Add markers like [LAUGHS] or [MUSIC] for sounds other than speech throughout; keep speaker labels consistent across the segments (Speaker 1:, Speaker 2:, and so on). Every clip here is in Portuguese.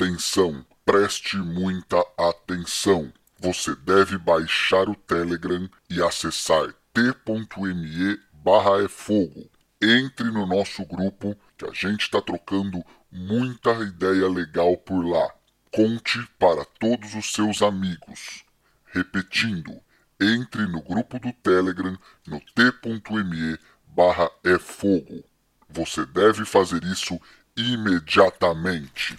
Speaker 1: Atenção, preste muita atenção. Você deve baixar o Telegram e acessar t.me barra é fogo. Entre no nosso grupo que a gente está trocando muita ideia legal por lá. Conte para todos os seus amigos. Repetindo, entre no grupo do Telegram no t.me barra é fogo. Você deve fazer isso imediatamente.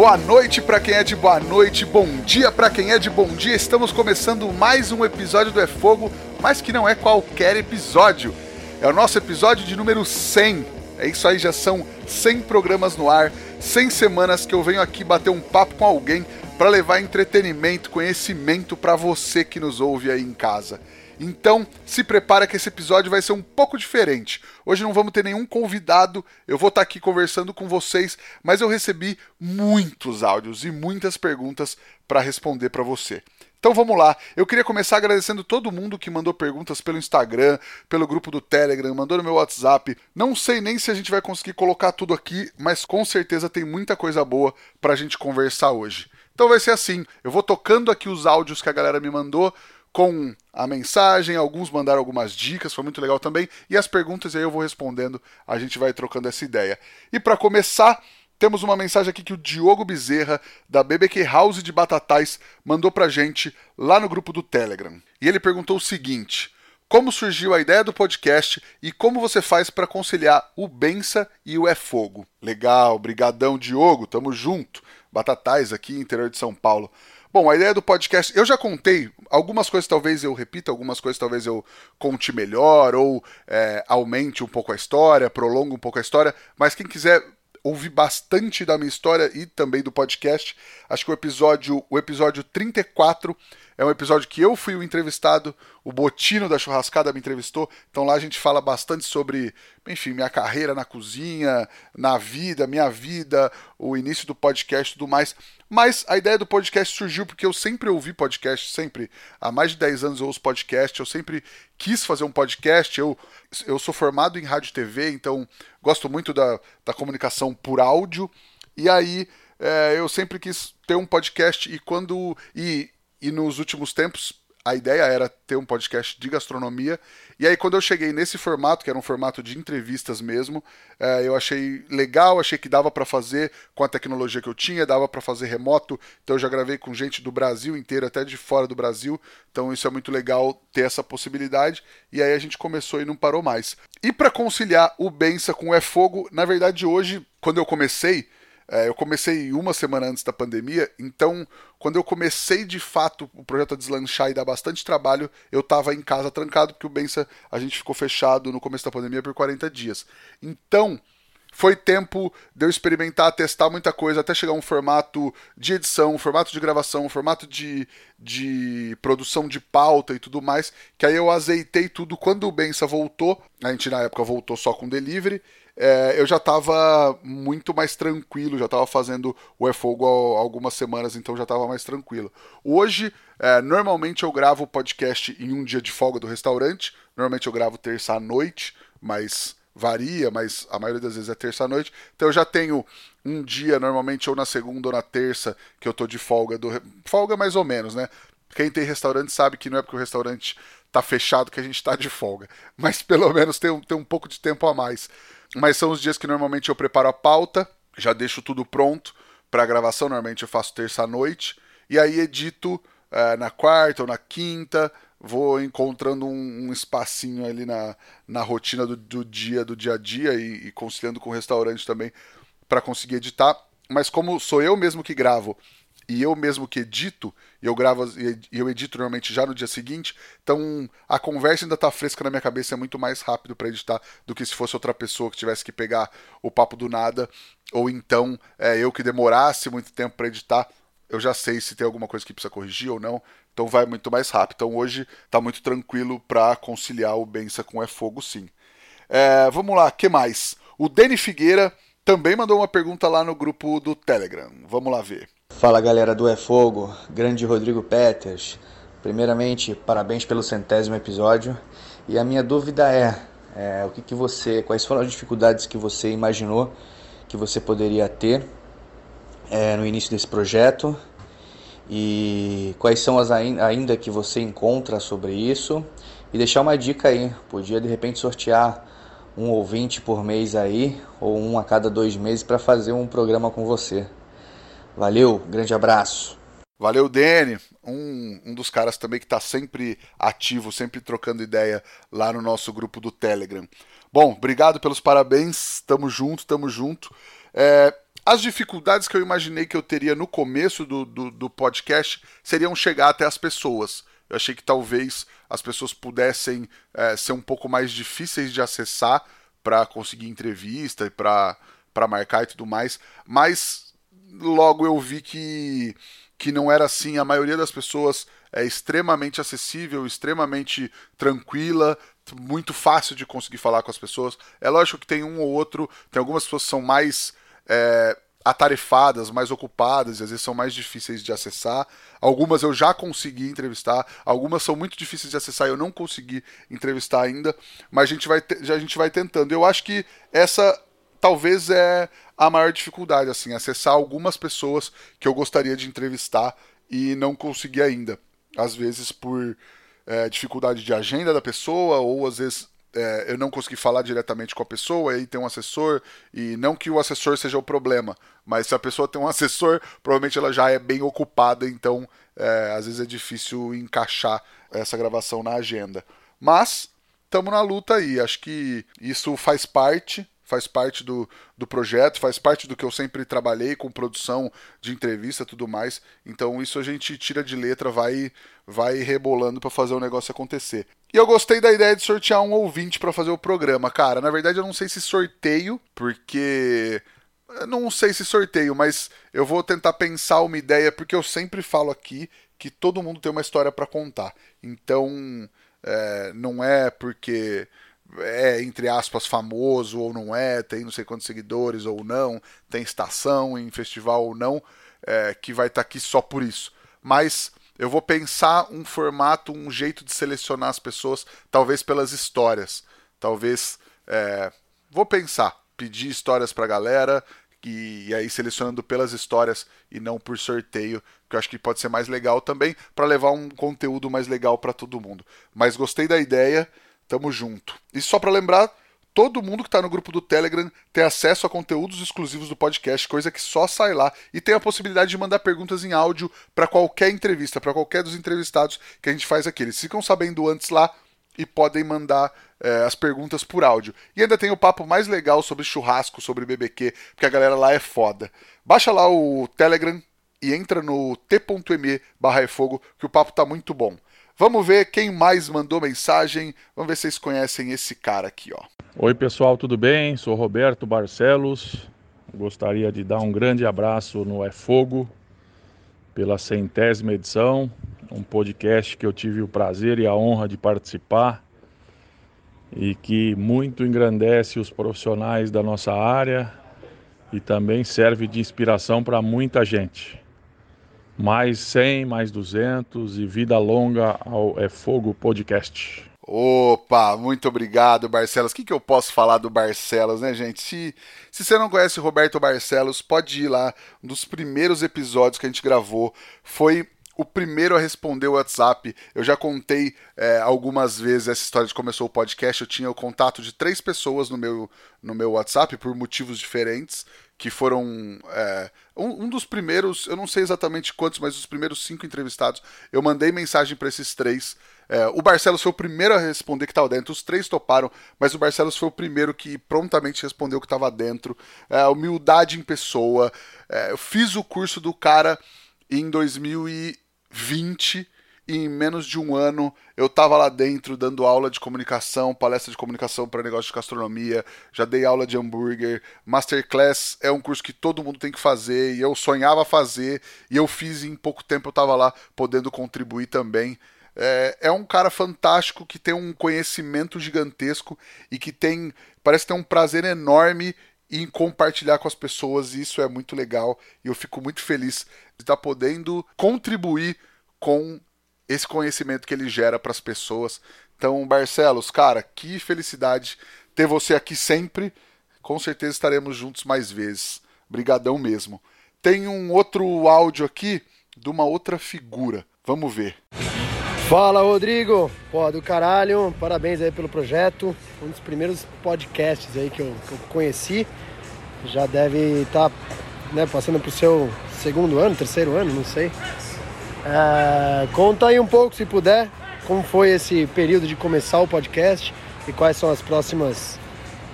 Speaker 2: Boa noite para quem é de boa noite, bom dia para quem é de bom dia. Estamos começando mais um episódio do É Fogo, mas que não é qualquer episódio. É o nosso episódio de número 100. É isso aí, já são 100 programas no ar, 100 semanas que eu venho aqui bater um papo com alguém para levar entretenimento, conhecimento para você que nos ouve aí em casa. Então, se prepara que esse episódio vai ser um pouco diferente. Hoje não vamos ter nenhum convidado, eu vou estar tá aqui conversando com vocês, mas eu recebi muitos áudios e muitas perguntas para responder para você. Então vamos lá. Eu queria começar agradecendo todo mundo que mandou perguntas pelo Instagram, pelo grupo do Telegram, mandou no meu WhatsApp. Não sei nem se a gente vai conseguir colocar tudo aqui, mas com certeza tem muita coisa boa para a gente conversar hoje. Então vai ser assim: eu vou tocando aqui os áudios que a galera me mandou com a mensagem, alguns mandaram algumas dicas, foi muito legal também, e as perguntas aí eu vou respondendo, a gente vai trocando essa ideia. E para começar, temos uma mensagem aqui que o Diogo Bezerra, da BBQ House de Batatais, mandou pra gente lá no grupo do Telegram. E ele perguntou o seguinte: Como surgiu a ideia do podcast e como você faz para conciliar o Bença e o É Fogo? Legal, brigadão Diogo, tamo junto. Batatais aqui, interior de São Paulo. Bom, a ideia do podcast, eu já contei, algumas coisas talvez eu repita, algumas coisas talvez eu conte melhor, ou é, aumente um pouco a história, prolongue um pouco a história, mas quem quiser ouvir bastante da minha história e também do podcast, acho que o episódio, o episódio 34 é um episódio que eu fui o entrevistado, o Botino da Churrascada me entrevistou, então lá a gente fala bastante sobre, enfim, minha carreira na cozinha, na vida, minha vida, o início do podcast e tudo mais. Mas a ideia do podcast surgiu porque eu sempre ouvi podcast, sempre. Há mais de 10 anos eu ouço podcast, eu sempre quis fazer um podcast. Eu, eu sou formado em rádio e TV, então gosto muito da, da comunicação por áudio. E aí é, eu sempre quis ter um podcast e quando. E, e nos últimos tempos a ideia era ter um podcast de gastronomia. E aí, quando eu cheguei nesse formato, que era um formato de entrevistas mesmo, é, eu achei legal, achei que dava para fazer com a tecnologia que eu tinha, dava para fazer remoto. Então, eu já gravei com gente do Brasil inteiro, até de fora do Brasil. Então, isso é muito legal ter essa possibilidade. E aí, a gente começou e não parou mais. E para conciliar o Bença com o É Fogo, na verdade, hoje, quando eu comecei é, eu comecei uma semana antes da pandemia, então quando eu comecei de fato o projeto a deslanchar e dar bastante trabalho, eu estava em casa trancado, porque o Bença a gente ficou fechado no começo da pandemia por 40 dias. Então foi tempo de eu experimentar, testar muita coisa, até chegar a um formato de edição, um formato de gravação, um formato de, de produção de pauta e tudo mais, que aí eu azeitei tudo. Quando o Bença voltou, a gente na época voltou só com delivery, é, eu já estava muito mais tranquilo, já estava fazendo o É Fogo há algumas semanas, então já estava mais tranquilo. Hoje, é, normalmente eu gravo o podcast em um dia de folga do restaurante, normalmente eu gravo terça à noite, mas varia, mas a maioria das vezes é terça à noite. Então eu já tenho um dia, normalmente ou na segunda ou na terça, que eu tô de folga do. Folga mais ou menos, né? Quem tem restaurante sabe que não é porque o restaurante tá fechado que a gente tá de folga. [LAUGHS] Mas pelo menos tem um, tem um pouco de tempo a mais mas são os dias que normalmente eu preparo a pauta, já deixo tudo pronto para gravação. Normalmente eu faço terça à noite e aí edito é, na quarta ou na quinta. Vou encontrando um, um espacinho ali na, na rotina do, do, dia, do dia a dia e, e conciliando com o restaurante também para conseguir editar. Mas como sou eu mesmo que gravo e eu mesmo que edito, e eu gravo e eu edito normalmente já no dia seguinte, então a conversa ainda tá fresca na minha cabeça, é muito mais rápido para editar do que se fosse outra pessoa que tivesse que pegar o papo do nada, ou então é, eu que demorasse muito tempo para editar, eu já sei se tem alguma coisa que precisa corrigir ou não, então vai muito mais rápido. Então hoje tá muito tranquilo para conciliar o Bença com É Fogo, sim. É, vamos lá, que mais? O Dani Figueira também mandou uma pergunta lá no grupo do Telegram. Vamos lá ver.
Speaker 3: Fala galera do É Fogo, grande Rodrigo Peters. Primeiramente, parabéns pelo centésimo episódio. E a minha dúvida é, é o que, que você, quais foram as dificuldades que você imaginou que você poderia ter é, no início desse projeto e quais são as ainda que você encontra sobre isso e deixar uma dica aí, podia de repente sortear um ouvinte por mês aí ou um a cada dois meses para fazer um programa com você. Valeu, grande abraço.
Speaker 2: Valeu, Dene, um, um dos caras também que está sempre ativo, sempre trocando ideia lá no nosso grupo do Telegram. Bom, obrigado pelos parabéns, tamo junto, tamo junto. É, as dificuldades que eu imaginei que eu teria no começo do, do, do, podcast seriam chegar até as pessoas. Eu achei que talvez as pessoas pudessem é, ser um pouco mais difíceis de acessar para conseguir entrevista e para marcar e tudo mais, mas logo eu vi que, que não era assim. A maioria das pessoas é extremamente acessível, extremamente tranquila, muito fácil de conseguir falar com as pessoas. É lógico que tem um ou outro, tem algumas pessoas que são mais é, atarefadas, mais ocupadas e às vezes são mais difíceis de acessar. Algumas eu já consegui entrevistar, algumas são muito difíceis de acessar e eu não consegui entrevistar ainda, mas a gente vai, a gente vai tentando. Eu acho que essa talvez é a maior dificuldade, assim, acessar algumas pessoas que eu gostaria de entrevistar e não consegui ainda. Às vezes por é, dificuldade de agenda da pessoa, ou às vezes é, eu não consegui falar diretamente com a pessoa, aí tem um assessor, e não que o assessor seja o problema, mas se a pessoa tem um [LAUGHS] assessor, provavelmente ela já é bem ocupada, então é, às vezes é difícil encaixar essa gravação na agenda. Mas estamos na luta aí, acho que isso faz parte faz parte do, do projeto, faz parte do que eu sempre trabalhei com produção de entrevista tudo mais. Então isso a gente tira de letra, vai vai rebolando para fazer o negócio acontecer. E eu gostei da ideia de sortear um ouvinte para fazer o programa, cara. Na verdade eu não sei se sorteio, porque não sei se sorteio, mas eu vou tentar pensar uma ideia porque eu sempre falo aqui que todo mundo tem uma história para contar. Então, é, não é porque é, entre aspas, famoso ou não é, tem não sei quantos seguidores ou não, tem estação em festival ou não, é, que vai estar tá aqui só por isso. Mas eu vou pensar um formato, um jeito de selecionar as pessoas, talvez pelas histórias. Talvez. É, vou pensar, pedir histórias pra galera, e, e, aí selecionando pelas histórias e não por sorteio, que eu acho que pode ser mais legal também, para levar um conteúdo mais legal para todo mundo. Mas gostei da ideia. Tamo junto. E só para lembrar, todo mundo que está no grupo do Telegram tem acesso a conteúdos exclusivos do podcast, coisa que só sai lá, e tem a possibilidade de mandar perguntas em áudio para qualquer entrevista, para qualquer dos entrevistados que a gente faz aqui. Eles ficam sabendo antes lá e podem mandar é, as perguntas por áudio. E ainda tem o papo mais legal sobre churrasco, sobre BBQ, porque a galera lá é foda. Baixa lá o Telegram e entra no t.me barra que o papo tá muito bom. Vamos ver quem mais mandou mensagem. Vamos ver se vocês conhecem esse cara aqui, ó.
Speaker 4: Oi, pessoal, tudo bem? Sou Roberto Barcelos. Gostaria de dar um grande abraço no É Fogo pela centésima edição, um podcast que eu tive o prazer e a honra de participar e que muito engrandece os profissionais da nossa área e também serve de inspiração para muita gente mais 100, mais 200 e vida longa ao É Fogo Podcast.
Speaker 2: Opa, muito obrigado, Barcelos. O que, que eu posso falar do Barcelos, né, gente? Se, se você não conhece o Roberto Barcelos, pode ir lá. Um dos primeiros episódios que a gente gravou foi o primeiro a responder o WhatsApp. Eu já contei é, algumas vezes essa história de começou o podcast. Eu tinha o contato de três pessoas no meu, no meu WhatsApp por motivos diferentes que foram é, um, um, dos primeiros, eu não sei exatamente quantos, mas os primeiros cinco entrevistados, eu mandei mensagem para esses três. É, o Barcelos foi o primeiro a responder que estava dentro, os três toparam, mas o Barcelos foi o primeiro que prontamente respondeu que estava dentro. É, humildade em pessoa. É, eu fiz o curso do cara em 2020 e em menos de um ano eu estava lá dentro dando aula de comunicação, palestra de comunicação para negócio de gastronomia, já dei aula de hambúrguer, masterclass é um curso que todo mundo tem que fazer e eu sonhava fazer e eu fiz e em pouco tempo eu estava lá podendo contribuir também. É, é, um cara fantástico que tem um conhecimento gigantesco e que tem parece ter um prazer enorme em compartilhar com as pessoas e isso é muito legal e eu fico muito feliz de estar podendo contribuir com esse conhecimento que ele gera para as pessoas. Então, Barcelos, cara, que felicidade ter você aqui sempre. Com certeza estaremos juntos mais vezes. Brigadão mesmo. Tem um outro áudio aqui de uma outra figura. Vamos ver.
Speaker 5: Fala, Rodrigo. Pô, do caralho. Parabéns aí pelo projeto. Um dos primeiros podcasts aí que eu, que eu conheci. Já deve estar tá, né, passando pro seu segundo ano, terceiro ano, não sei. É, conta aí um pouco, se puder, como foi esse período de começar o podcast e quais são as próximas,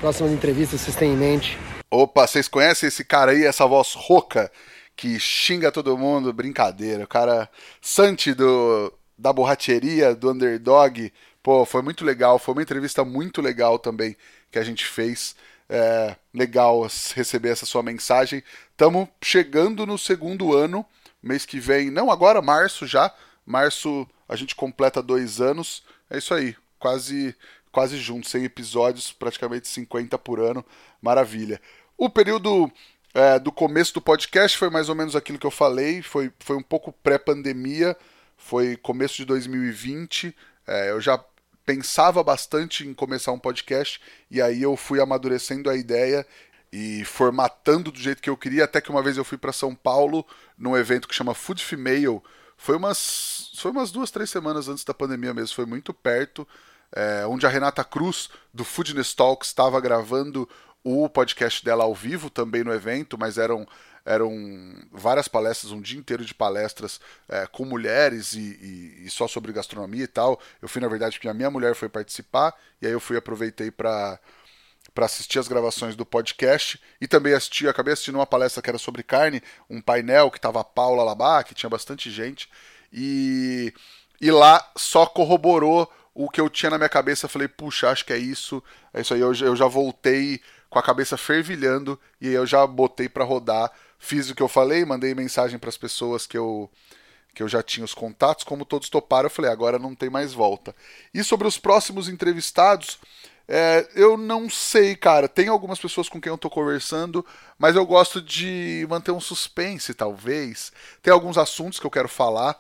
Speaker 5: próximas entrevistas que vocês têm em mente.
Speaker 2: Opa, vocês conhecem esse cara aí, essa voz rouca que xinga todo mundo? Brincadeira. O cara Santi do, da borracheria, do underdog. Pô, foi muito legal. Foi uma entrevista muito legal também que a gente fez. É, legal receber essa sua mensagem. Estamos chegando no segundo ano Mês que vem, não agora, março já. Março a gente completa dois anos. É isso aí, quase quase junto, 100 episódios, praticamente 50 por ano. Maravilha. O período é, do começo do podcast foi mais ou menos aquilo que eu falei. Foi, foi um pouco pré-pandemia, foi começo de 2020. É, eu já pensava bastante em começar um podcast e aí eu fui amadurecendo a ideia e formatando do jeito que eu queria, até que uma vez eu fui para São Paulo num evento que chama Food Female. Foi umas, foi umas duas, três semanas antes da pandemia mesmo, foi muito perto, é, onde a Renata Cruz, do Foodness Talks, estava gravando o podcast dela ao vivo também no evento, mas eram, eram várias palestras, um dia inteiro de palestras é, com mulheres e, e, e, só sobre gastronomia e tal. Eu fui, na verdade, porque a minha mulher foi participar, e aí eu fui aproveitei para para assistir as gravações do podcast e também assisti, acabei assistindo uma palestra que era sobre carne, um painel que tava a Paula Labá, que tinha bastante gente, e, e lá só corroborou o que eu tinha na minha cabeça. Falei, puxa, acho que é isso, é isso aí. Eu, eu já voltei com a cabeça fervilhando e eu já botei para rodar. Fiz o que eu falei, mandei mensagem para as pessoas que eu que eu já tinha os contatos, como todos toparam, eu falei, agora não tem mais volta. E sobre os próximos entrevistados, é, eu não sei, cara. Tem algumas pessoas com quem eu tô conversando, mas eu gosto de manter um suspense, talvez. Tem alguns assuntos que eu quero falar,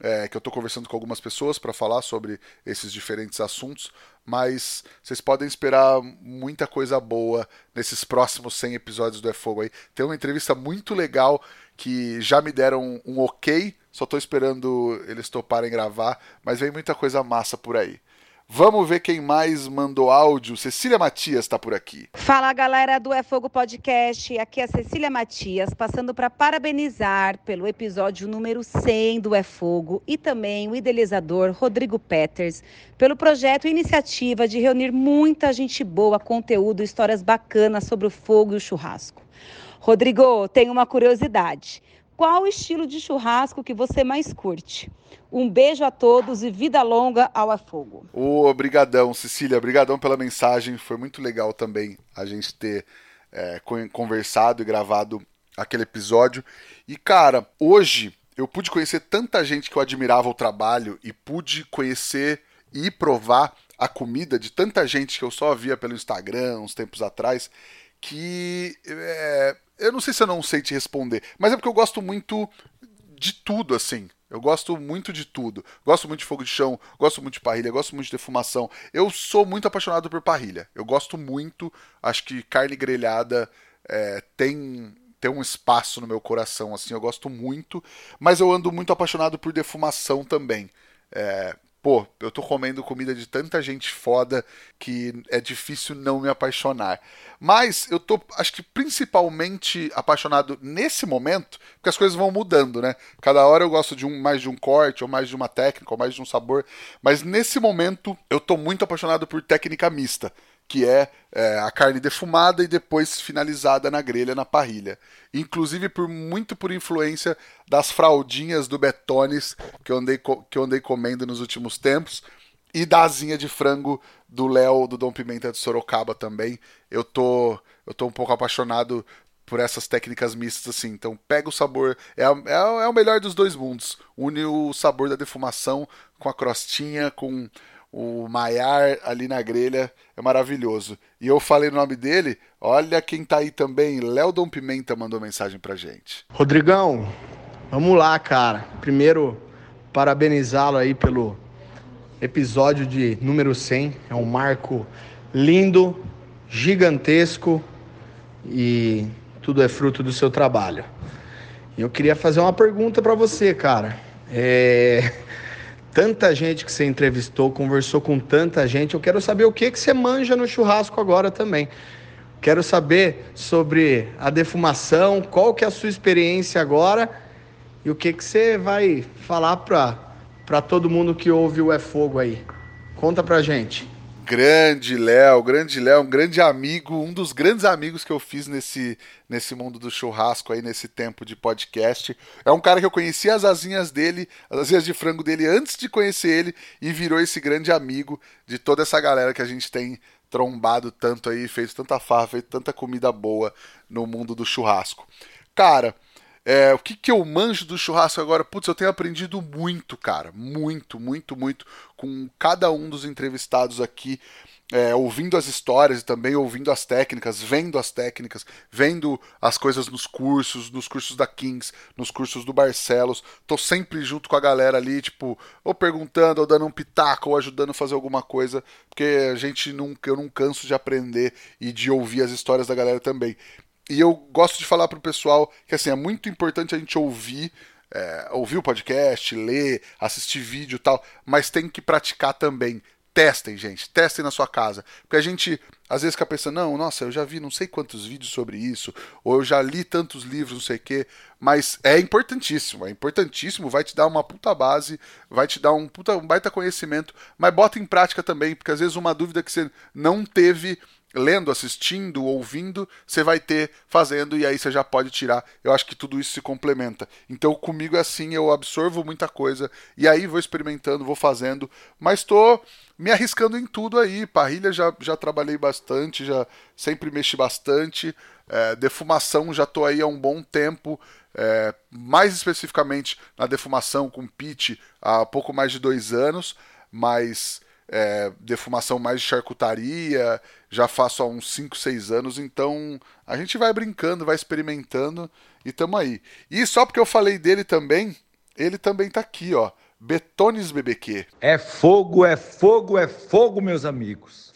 Speaker 2: é, que eu tô conversando com algumas pessoas para falar sobre esses diferentes assuntos, mas vocês podem esperar muita coisa boa nesses próximos 100 episódios do É Fogo aí. Tem uma entrevista muito legal que já me deram um, ok, só tô esperando eles toparem gravar, mas vem muita coisa massa por aí. Vamos ver quem mais mandou áudio. Cecília Matias está por aqui.
Speaker 6: Fala galera do É Fogo Podcast. Aqui é a Cecília Matias, passando para parabenizar pelo episódio número 100 do É Fogo e também o idealizador Rodrigo Peters pelo projeto e iniciativa de reunir muita gente boa, conteúdo, histórias bacanas sobre o fogo e o churrasco. Rodrigo, tem uma curiosidade. Qual estilo de churrasco que você mais curte? Um beijo a todos e vida longa ao A Fogo.
Speaker 2: Obrigadão, Cecília. Obrigadão pela mensagem. Foi muito legal também a gente ter é, conversado e gravado aquele episódio. E, cara, hoje eu pude conhecer tanta gente que eu admirava o trabalho e pude conhecer e provar a comida de tanta gente que eu só via pelo Instagram uns tempos atrás que é, eu não sei se eu não sei te responder, mas é porque eu gosto muito de tudo assim. Eu gosto muito de tudo. Gosto muito de fogo de chão, gosto muito de parrilha, gosto muito de defumação. Eu sou muito apaixonado por parrilha. Eu gosto muito. Acho que carne grelhada é, tem tem um espaço no meu coração, assim, eu gosto muito, mas eu ando muito apaixonado por defumação também. É, pô, eu tô comendo comida de tanta gente foda que é difícil não me apaixonar. Mas eu tô, acho que principalmente apaixonado nesse momento, porque as coisas vão mudando, né? Cada hora eu gosto de um mais de um corte, ou mais de uma técnica, ou mais de um sabor, mas nesse momento eu tô muito apaixonado por técnica mista que é, é, a carne defumada e depois finalizada na grelha, na parrilha. Inclusive por muito por influência das fraldinhas do Betones que eu andei, que eu andei comendo nos últimos tempos e da asinha de frango do Léo do Dom Pimenta de Sorocaba também. Eu tô, eu tô um pouco apaixonado por essas técnicas mistas assim. Então pega o sabor, é, é, é o melhor dos dois mundos. Une o sabor da defumação com a crostinha, com o Maiar ali na grelha é maravilhoso. E eu falei o nome dele, olha quem tá aí também, Léo Dom Pimenta mandou mensagem pra gente.
Speaker 5: Rodrigão, vamos lá, cara. Primeiro, parabenizá-lo aí pelo episódio de número 100. É um marco lindo, gigantesco e tudo é fruto do seu trabalho. Eu queria fazer uma pergunta para você, cara. É tanta gente que você entrevistou, conversou com tanta gente. Eu quero saber o que, que você manja no churrasco agora também. Quero saber sobre a defumação, qual que é a sua experiência agora e o que, que você vai falar para todo mundo que ouve o É Fogo aí. Conta pra gente.
Speaker 2: Grande Léo, grande Léo, um grande amigo, um dos grandes amigos que eu fiz nesse, nesse mundo do churrasco aí, nesse tempo de podcast. É um cara que eu conhecia as asinhas dele, as asinhas de frango dele antes de conhecer ele e virou esse grande amigo de toda essa galera que a gente tem trombado tanto aí, feito tanta farra, feito tanta comida boa no mundo do churrasco. Cara, é, o que, que eu manjo do churrasco agora? Putz, eu tenho aprendido muito, cara. Muito, muito, muito. Com cada um dos entrevistados aqui. É, ouvindo as histórias e também ouvindo as técnicas, vendo as técnicas, vendo as coisas nos cursos, nos cursos da Kings, nos cursos do Barcelos. Tô sempre junto com a galera ali, tipo, ou perguntando, ou dando um pitaco, ou ajudando a fazer alguma coisa, porque a gente nunca, eu não canso de aprender e de ouvir as histórias da galera também. E eu gosto de falar pro pessoal que assim, é muito importante a gente ouvir, é, ouvir o podcast, ler, assistir vídeo tal, mas tem que praticar também. Testem, gente, testem na sua casa. Porque a gente às vezes fica pensando, não, nossa, eu já vi não sei quantos vídeos sobre isso, ou eu já li tantos livros, não sei o quê, mas é importantíssimo, é importantíssimo, vai te dar uma puta base, vai te dar um, puta, um baita conhecimento, mas bota em prática também, porque às vezes uma dúvida que você não teve lendo, assistindo, ouvindo, você vai ter fazendo e aí você já pode tirar. Eu acho que tudo isso se complementa. Então comigo é assim, eu absorvo muita coisa e aí vou experimentando, vou fazendo, mas estou me arriscando em tudo aí. Parrilha já, já trabalhei bastante, já sempre mexi bastante. É, defumação já estou aí há um bom tempo. É, mais especificamente na defumação com pit há pouco mais de dois anos, mas é, defumação mais de charcutaria, já faço há uns 5, 6 anos, então a gente vai brincando, vai experimentando e tamo aí. E só porque eu falei dele também, ele também tá aqui, ó. Betones BBQ.
Speaker 7: É fogo, é fogo, é fogo, meus amigos.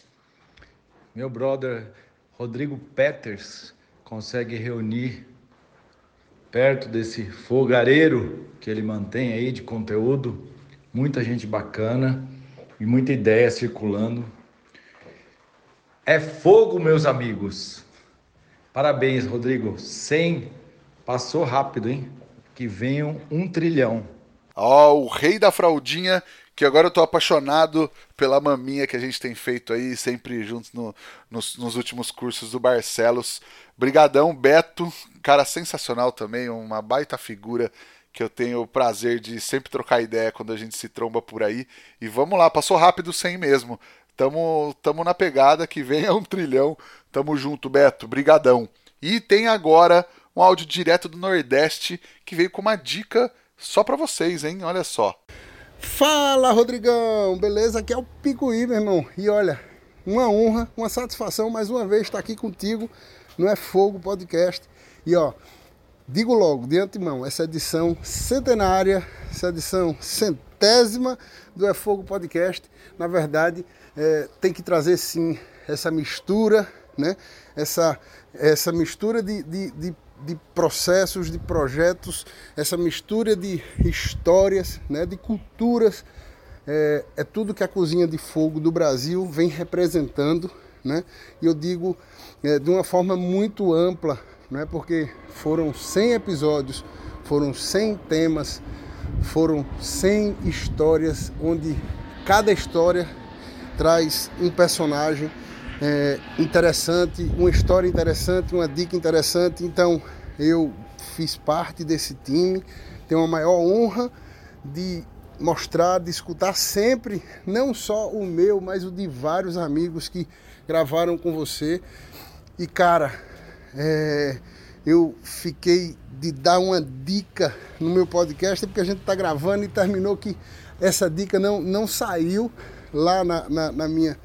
Speaker 7: Meu brother Rodrigo Peters consegue reunir perto desse fogareiro que ele mantém aí de conteúdo, muita gente bacana e muita ideia circulando. É fogo, meus amigos. Parabéns, Rodrigo. 100 passou rápido, hein? Que venham um trilhão.
Speaker 2: Ó, oh, o rei da fraldinha, que agora eu tô apaixonado pela maminha que a gente tem feito aí, sempre juntos no, nos, nos últimos cursos do Barcelos. Brigadão, Beto, cara sensacional também, uma baita figura que eu tenho o prazer de sempre trocar ideia quando a gente se tromba por aí. E vamos lá, passou rápido sem mesmo. Tamo, tamo na pegada, que vem a um trilhão. Tamo junto, Beto. Brigadão. E tem agora um áudio direto do Nordeste que veio com uma dica só para vocês, hein? Olha só.
Speaker 8: Fala, Rodrigão! Beleza? Aqui é o Picuí, meu irmão. E olha, uma honra, uma satisfação mais uma vez estar aqui contigo no É Fogo Podcast. E ó, Digo logo, de antemão, essa edição centenária, essa edição centésima do É Fogo Podcast, na verdade, é, tem que trazer sim essa mistura, né? essa, essa mistura de, de, de, de, processos, de projetos, essa mistura de histórias, né? de culturas. É, é tudo que a cozinha de fogo do Brasil vem representando, né? e eu digo é, de uma forma muito ampla não é porque foram 100 episódios, foram 100 temas, foram 100 histórias, onde cada história traz um personagem é, interessante, uma história interessante, uma dica interessante. Então eu fiz parte desse time, tenho a maior honra de mostrar, de escutar sempre, não só o meu, mas o de vários amigos que gravaram com você. E cara, é, eu fiquei de dar uma dica no meu podcast, porque a gente está gravando e terminou que essa dica não, não saiu lá na, na, na minha,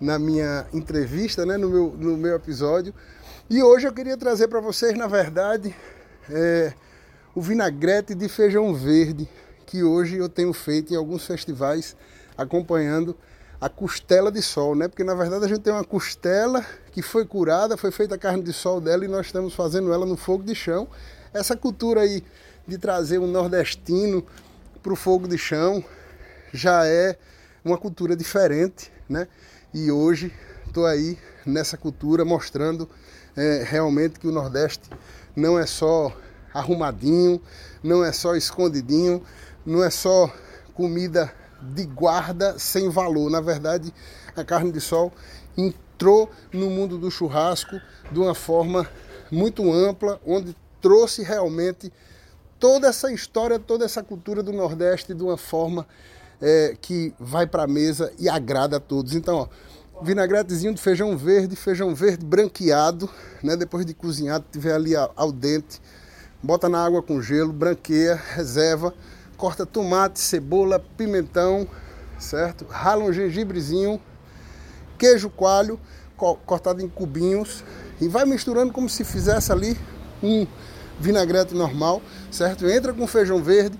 Speaker 8: na minha entrevista, né, no, meu, no meu episódio. E hoje eu queria trazer para vocês, na verdade, é, o vinagrete de feijão verde, que hoje eu tenho feito em alguns festivais acompanhando a costela de sol, né? Porque na verdade a gente tem uma costela que foi curada, foi feita a carne de sol dela e nós estamos fazendo ela no fogo de chão. Essa cultura aí de trazer um nordestino para o fogo de chão já é uma cultura diferente, né? E hoje estou aí nessa cultura mostrando é, realmente que o Nordeste não é só arrumadinho, não é só escondidinho, não é só comida de guarda sem valor. Na verdade, a carne de sol entrou no mundo do churrasco de uma forma muito ampla, onde trouxe realmente toda essa história, toda essa cultura do Nordeste de uma forma é, que vai para a mesa e agrada a todos. Então, ó, vinagretezinho de feijão verde, feijão verde branqueado, né? Depois de cozinhado, tiver ali ao dente, bota na água com gelo, branqueia, reserva corta tomate, cebola, pimentão, certo? Rala um gengibrezinho, queijo coalho, cortado em cubinhos e vai misturando como se fizesse ali um vinagrete normal, certo? Entra com feijão verde,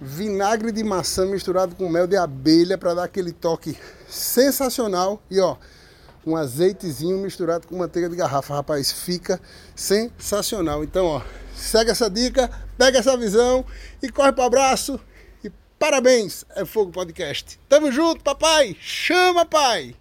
Speaker 8: vinagre de maçã misturado com mel de abelha para dar aquele toque sensacional e ó, um azeitezinho misturado com manteiga de garrafa, rapaz, fica sensacional. Então, ó, segue essa dica, pega essa visão e corre para o abraço. E parabéns, é Fogo Podcast. Tamo junto, papai. Chama, pai.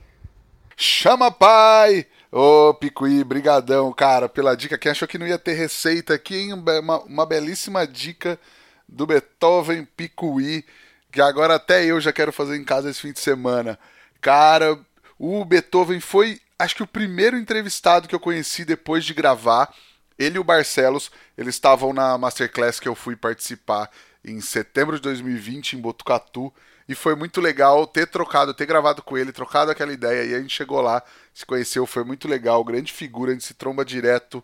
Speaker 2: Chama, pai. Ô, Picuí, brigadão, cara, pela dica. Quem achou que não ia ter receita aqui, hein? Uma, uma belíssima dica do Beethoven Picuí, que agora até eu já quero fazer em casa esse fim de semana. Cara, o Beethoven foi, acho que o primeiro entrevistado que eu conheci depois de gravar ele e o Barcelos, eles estavam na masterclass que eu fui participar em setembro de 2020 em Botucatu. E foi muito legal ter trocado, ter gravado com ele, trocado aquela ideia. E a gente chegou lá, se conheceu, foi muito legal, grande figura, a gente se tromba direto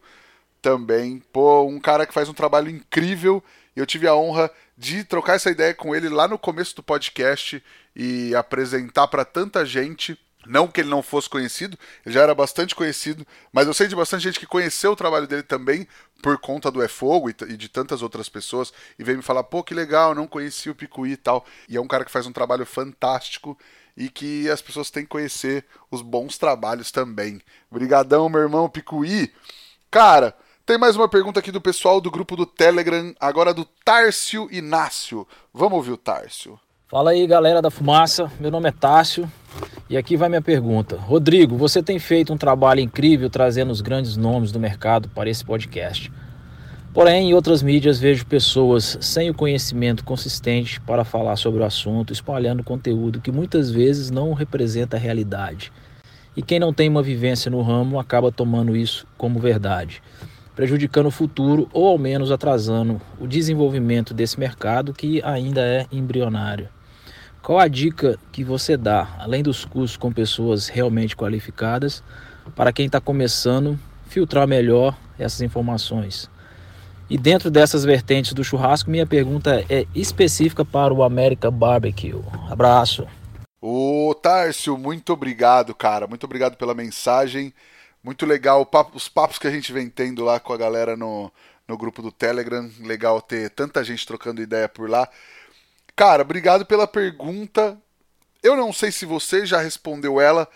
Speaker 2: também. Pô, um cara que faz um trabalho incrível. E eu tive a honra de trocar essa ideia com ele lá no começo do podcast e apresentar para tanta gente não que ele não fosse conhecido, ele já era bastante conhecido, mas eu sei de bastante gente que conheceu o trabalho dele também por conta do É Fogo e, de tantas outras pessoas e veio me falar: pô, que legal, não conhecia o Picuí e tal. E é um cara que faz um trabalho fantástico e que as pessoas têm que conhecer os bons trabalhos também. Obrigadão, meu irmão Picuí. Cara, tem mais uma pergunta aqui do pessoal do grupo do Telegram, agora do Tárcio Inácio. Vamos ouvir o Tárcio.
Speaker 9: Fala aí, galera da fumaça. Meu nome é Tássio e aqui vai minha pergunta. Rodrigo, você tem feito um trabalho incrível trazendo os grandes nomes do mercado para esse podcast. Porém, em outras mídias vejo pessoas sem o conhecimento consistente para falar sobre o assunto, espalhando conteúdo que muitas vezes não representa a realidade. E quem não tem uma vivência no ramo acaba tomando isso como verdade, prejudicando o futuro ou ao menos atrasando o desenvolvimento desse mercado que ainda é embrionário. Qual a dica que você dá, além dos cursos com pessoas realmente qualificadas, para quem está começando filtrar melhor essas informações? E dentro dessas vertentes do churrasco, minha pergunta é específica para o América Barbecue. Abraço.
Speaker 2: Ô Tárcio, muito obrigado, cara. Muito obrigado pela mensagem. Muito legal os papos que a gente vem tendo lá com a galera no, no grupo do Telegram. Legal ter tanta gente trocando ideia por lá. Cara, obrigado pela pergunta. Eu não sei se você já respondeu ela.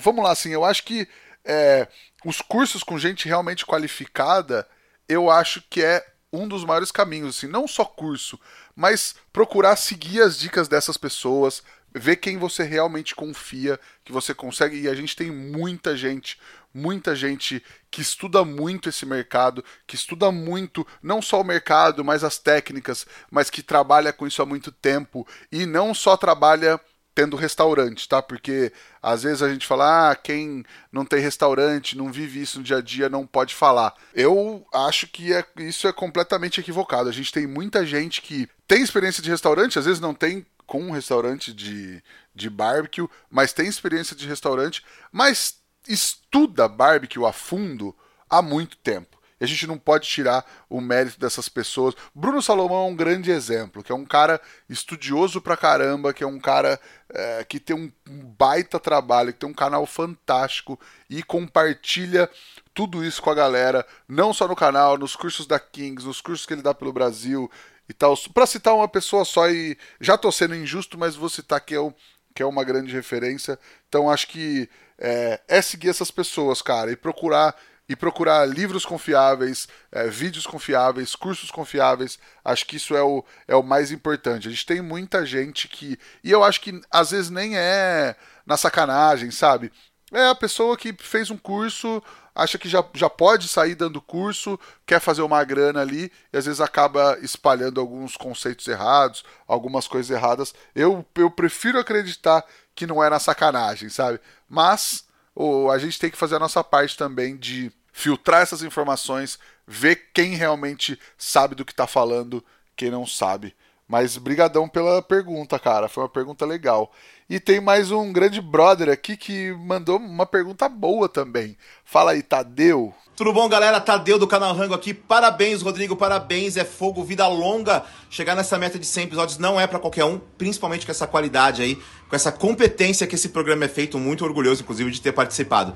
Speaker 2: Vamos lá, assim, eu acho que é, os cursos com gente realmente qualificada, eu acho que é um dos maiores caminhos, assim, não só curso, mas procurar seguir as dicas dessas pessoas, ver quem você realmente confia, que você consegue. E a gente tem muita gente muita gente que estuda muito esse mercado, que estuda muito não só o mercado, mas as técnicas, mas que trabalha com isso há muito tempo e não só trabalha tendo restaurante, tá? Porque às vezes a gente fala, ah, quem não tem restaurante, não vive isso no dia a dia, não pode falar. Eu acho que é, isso é completamente equivocado. A gente tem muita gente que tem experiência de restaurante, às vezes não tem com um restaurante de, de barbecue, mas tem experiência de restaurante, mas estuda barbecue a fundo há muito tempo. E a gente não pode tirar o mérito dessas pessoas. Bruno Salomão é um grande exemplo, que é um cara estudioso pra caramba, que é um cara é, que tem um baita trabalho, que tem um canal fantástico e compartilha tudo isso com a galera, não só no canal, nos cursos da Kings, nos cursos que ele dá pelo Brasil e tal. Pra citar uma pessoa só e já tô sendo injusto, mas vou citar que é, o, que é uma grande referência. Então acho que é, é seguir essas pessoas, cara, e procurar e procurar livros confiáveis, é, vídeos confiáveis, cursos confiáveis. Acho que isso é o, é o mais importante. A gente tem muita gente que. E eu acho que às vezes nem é na sacanagem, sabe? É a pessoa que fez um curso, acha que já, já pode sair dando curso, quer fazer uma grana ali, e às vezes acaba espalhando alguns conceitos errados, algumas coisas erradas. Eu, eu prefiro acreditar que não é na sacanagem, sabe? Mas ou, a gente tem que fazer a nossa parte também de filtrar essas informações, ver quem realmente sabe do que está falando, quem não sabe. Mas brigadão pela pergunta, cara. Foi uma pergunta legal. E tem mais um grande brother aqui que mandou uma pergunta boa também. Fala aí, Tadeu.
Speaker 10: Tudo bom, galera? Tadeu do canal Rango aqui. Parabéns, Rodrigo. Parabéns. É fogo, vida longa. Chegar nessa meta de 100 episódios não é para qualquer um, principalmente com essa qualidade aí, com essa competência que esse programa é feito. Muito orgulhoso, inclusive, de ter participado.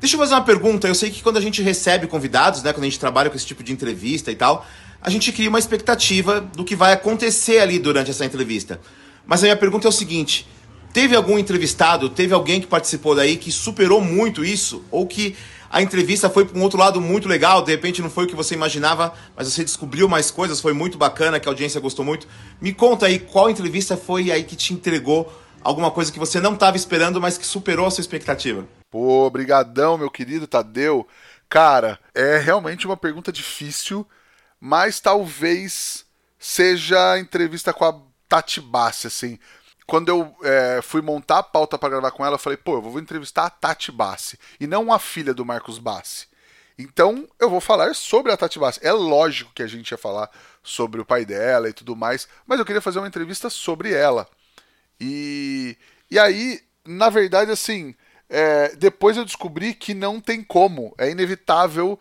Speaker 10: Deixa eu fazer uma pergunta. Eu sei que quando a gente recebe convidados, né, quando a gente trabalha com esse tipo de entrevista e tal, a gente cria uma expectativa do que vai acontecer ali durante essa entrevista. Mas a minha pergunta é o seguinte: teve algum entrevistado, teve alguém que participou daí que superou muito isso ou que a entrevista foi para um outro lado muito legal, de repente não foi o que você imaginava, mas você descobriu mais coisas, foi muito bacana, que a audiência gostou muito. Me conta aí qual entrevista foi aí que te entregou alguma coisa que você não estava esperando, mas que superou a sua expectativa.
Speaker 2: Pô, meu querido Tadeu. Cara, é realmente uma pergunta difícil, mas talvez seja a entrevista com a Tati Bassi, assim. Quando eu é, fui montar a pauta para gravar com ela, eu falei, pô, eu vou entrevistar a Tati Bassi, e não a filha do Marcos Bassi. Então, eu vou falar sobre a Tati Bassi. É lógico que a gente ia falar sobre o pai dela e tudo mais, mas eu queria fazer uma entrevista sobre ela. E, e aí, na verdade, assim, é, depois eu descobri que não tem como, é inevitável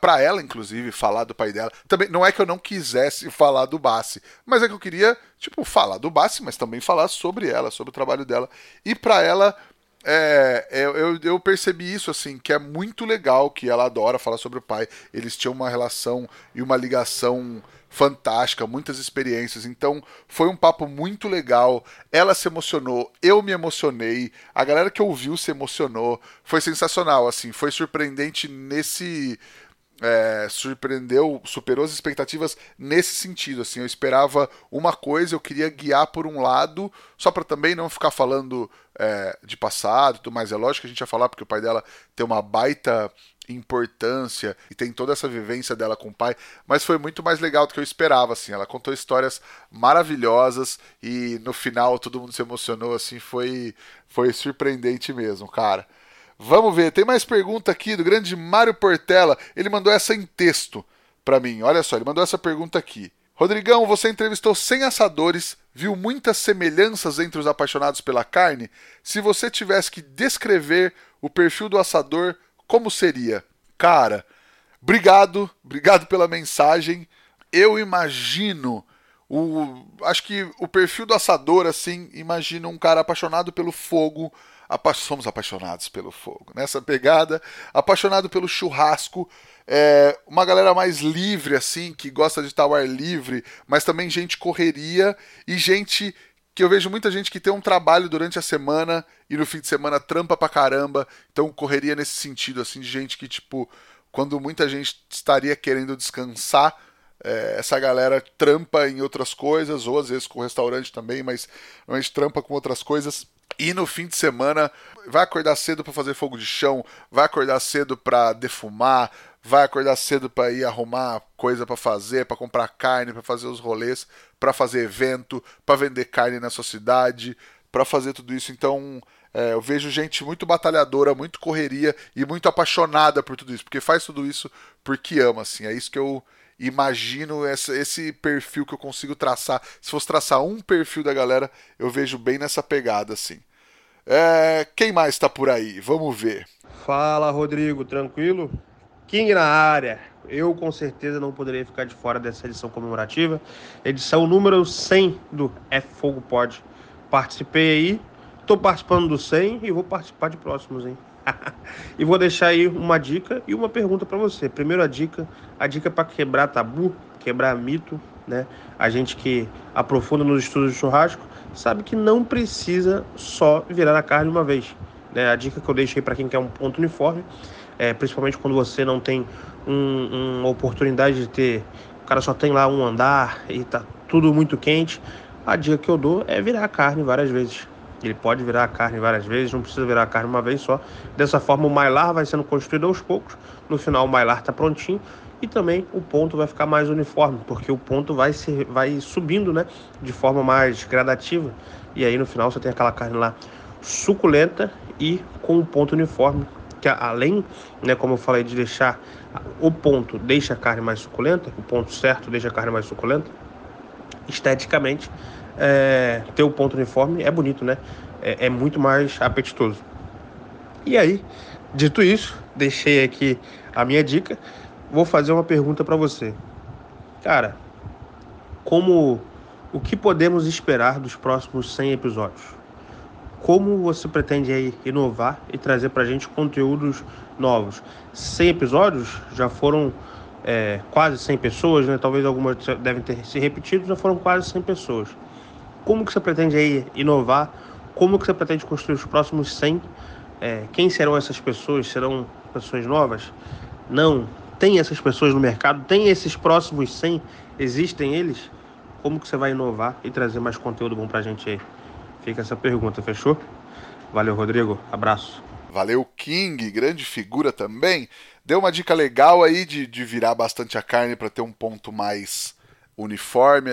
Speaker 2: para ela, inclusive, falar do pai dela. Também não é que eu não quisesse falar do Bassi, mas é que eu queria, tipo, falar do Bassi, mas também falar sobre ela, sobre o trabalho dela. E para ela, é, é, eu, eu percebi isso, assim, que é muito legal que ela adora falar sobre o pai. Eles tinham uma relação e uma ligação fantástica, muitas experiências. Então foi um papo muito legal. Ela se emocionou, eu me emocionei, a galera que ouviu se emocionou. Foi sensacional, assim, foi surpreendente nesse. É, surpreendeu, superou as expectativas nesse sentido. Assim, eu esperava uma coisa, eu queria guiar por um lado, só para também não ficar falando é, de passado, tudo mais. É lógico que a gente ia falar porque o pai dela tem uma baita importância e tem toda essa vivência dela com o pai, mas foi muito mais legal do que eu esperava, assim. Ela contou histórias maravilhosas e no final todo mundo se emocionou, assim, foi foi surpreendente mesmo, cara. Vamos ver, tem mais pergunta aqui do grande Mário Portela. Ele mandou essa em texto para mim. Olha só, ele mandou essa pergunta aqui. Rodrigão, você entrevistou 100 assadores, viu muitas semelhanças entre os apaixonados pela carne? Se você tivesse que descrever o perfil do assador, como seria? Cara, obrigado, obrigado pela mensagem. Eu imagino o acho que o perfil do assador assim, imagina um cara apaixonado pelo fogo, apa somos apaixonados pelo fogo, nessa pegada, apaixonado pelo churrasco, é, uma galera mais livre assim, que gosta de estar ao ar livre, mas também gente correria e gente que eu vejo muita gente que tem um trabalho durante a semana e no fim de semana trampa pra caramba. Então correria nesse sentido, assim, de gente que, tipo, quando muita gente estaria querendo descansar, é, essa galera trampa em outras coisas, ou às vezes com restaurante também, mas normalmente trampa com outras coisas. E no fim de semana vai acordar cedo para fazer fogo de chão, vai acordar cedo para defumar, vai acordar cedo para ir arrumar coisa para fazer, para comprar carne, para fazer os rolês, para fazer evento, para vender carne na sua cidade. para fazer tudo isso. Então, é, eu vejo gente muito batalhadora, muito correria e muito apaixonada por tudo isso, porque faz tudo isso porque ama, assim. É isso que eu imagino, essa, esse perfil que eu consigo traçar. Se fosse traçar um perfil da galera, eu vejo bem nessa pegada, assim. É, quem mais está por aí? Vamos ver.
Speaker 11: Fala, Rodrigo, tranquilo? King na área. Eu com certeza não poderia ficar de fora dessa edição comemorativa. Edição número 100 do É Fogo Pod. Participei aí, tô participando do 100 e vou participar de próximos, hein? [LAUGHS] e vou deixar aí uma dica e uma pergunta para você. Primeiro a dica, a dica para quebrar tabu, quebrar mito, né? A gente que aprofunda nos estudos de churrasco sabe que não precisa só virar a carne uma vez. Né? A dica que eu deixei para quem quer um ponto uniforme, é, principalmente quando você não tem um, uma oportunidade de ter, o cara só tem lá um andar e tá tudo muito quente. A dica que eu dou é virar a carne várias vezes. Ele pode virar a carne várias vezes, não precisa virar a carne uma vez só. Dessa forma, o mailar vai sendo construído aos poucos. No final, o mailar está prontinho e também o ponto vai ficar mais uniforme, porque o ponto vai, se, vai subindo né, de forma mais gradativa. E aí, no final, você tem aquela carne lá suculenta e com um ponto uniforme, que além, né, como eu falei, de deixar o ponto deixa a carne mais suculenta, o ponto certo deixa a carne mais suculenta, esteticamente é, ter o ponto uniforme é bonito, né? É, é muito mais apetitoso. E aí, dito isso, deixei aqui a minha dica. Vou fazer uma pergunta para você. Cara, como o que podemos esperar dos próximos 100 episódios? Como você pretende aí inovar e trazer para a gente conteúdos novos? 100 episódios já foram é, quase 100 pessoas, né? Talvez algumas devem ter se repetido, já foram quase 100 pessoas. Como que você pretende aí inovar? Como que você pretende construir os próximos 100? É, quem serão essas pessoas? Serão pessoas novas? Não. Tem essas pessoas no mercado? Tem esses próximos 100? Existem eles? Como que você vai inovar e trazer mais conteúdo bom pra gente aí? Fica essa pergunta, fechou? Valeu, Rodrigo. Abraço.
Speaker 2: Valeu, King, grande figura também. Deu uma dica legal aí de, de virar bastante a carne para ter um ponto mais uniforme.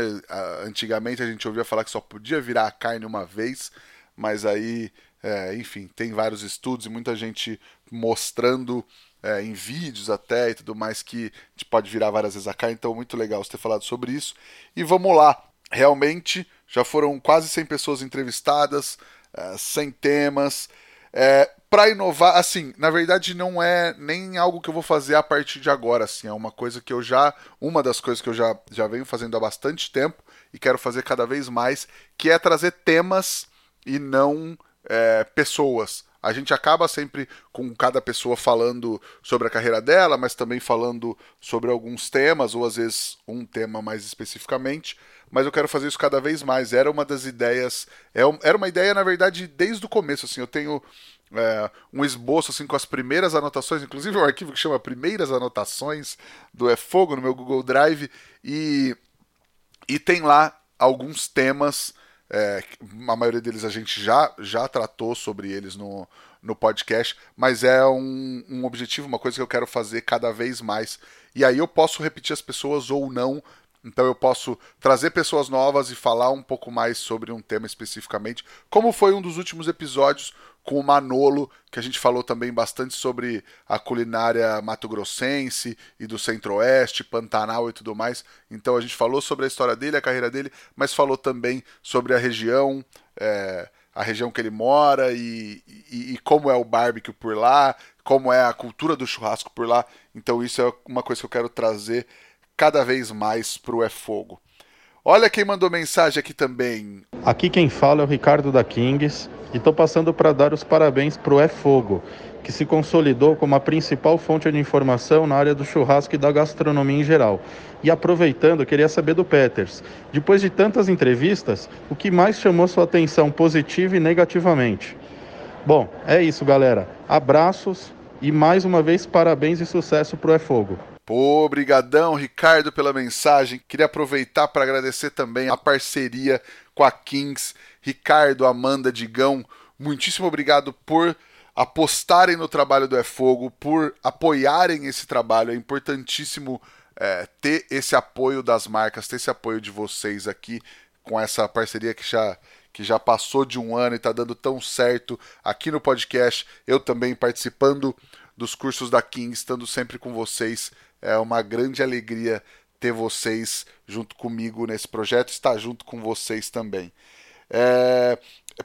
Speaker 2: Antigamente a gente ouvia falar que só podia virar a carne uma vez, mas aí, é, enfim, tem vários estudos e muita gente mostrando é, em vídeos até e tudo mais que a gente pode virar várias vezes a carne. Então, muito legal você ter falado sobre isso. E vamos lá, realmente já foram quase 100 pessoas entrevistadas, é, 100 temas. É, para inovar, assim, na verdade não é nem algo que eu vou fazer a partir de agora, assim, é uma coisa que eu já, uma das coisas que eu já, já venho fazendo há bastante tempo e quero fazer cada vez mais, que é trazer temas e não é, pessoas. A gente acaba sempre com cada pessoa falando sobre a carreira dela, mas também falando sobre alguns temas, ou às vezes um tema mais especificamente. Mas eu quero fazer isso cada vez mais. Era uma das ideias. É era uma ideia, na verdade, desde o começo. Assim, eu tenho é, um esboço assim com as primeiras anotações, inclusive um arquivo que chama Primeiras Anotações do É Fogo no meu Google Drive e, e tem lá alguns temas. É, a maioria deles a gente já, já tratou sobre eles no, no podcast, mas é um, um objetivo, uma coisa que eu quero fazer cada vez mais. E aí eu posso repetir as pessoas ou não então eu posso trazer pessoas novas e falar um pouco mais sobre um tema especificamente, como foi um dos últimos episódios com o Manolo, que a gente falou também bastante sobre a culinária mato-grossense e do centro-oeste, Pantanal e tudo mais. Então a gente falou sobre a história dele, a carreira dele, mas falou também sobre a região, é, a região que ele mora e, e, e como é o barbecue por lá, como é a cultura do churrasco por lá. Então isso é uma coisa que eu quero trazer cada vez mais para o É Fogo. Olha quem mandou mensagem aqui também.
Speaker 12: Aqui quem fala é o Ricardo da Kings e estou passando para dar os parabéns para o É Fogo, que se consolidou como a principal fonte de informação na área do churrasco e da gastronomia em geral. E aproveitando, queria saber do Peters. Depois de tantas entrevistas, o que mais chamou sua atenção positiva e negativamente? Bom, é isso, galera. Abraços e mais uma vez parabéns e sucesso para o É Fogo.
Speaker 2: Obrigadão, Ricardo, pela mensagem. Queria aproveitar para agradecer também a parceria com a Kings. Ricardo, Amanda, Digão, muitíssimo obrigado por apostarem no trabalho do É Fogo, por apoiarem esse trabalho. É importantíssimo é, ter esse apoio das marcas, ter esse apoio de vocês aqui com essa parceria que já que já passou de um ano e está dando tão certo aqui no podcast. Eu também participando dos cursos da King, estando sempre com vocês. É uma grande alegria ter vocês junto comigo nesse projeto, estar junto com vocês também. É,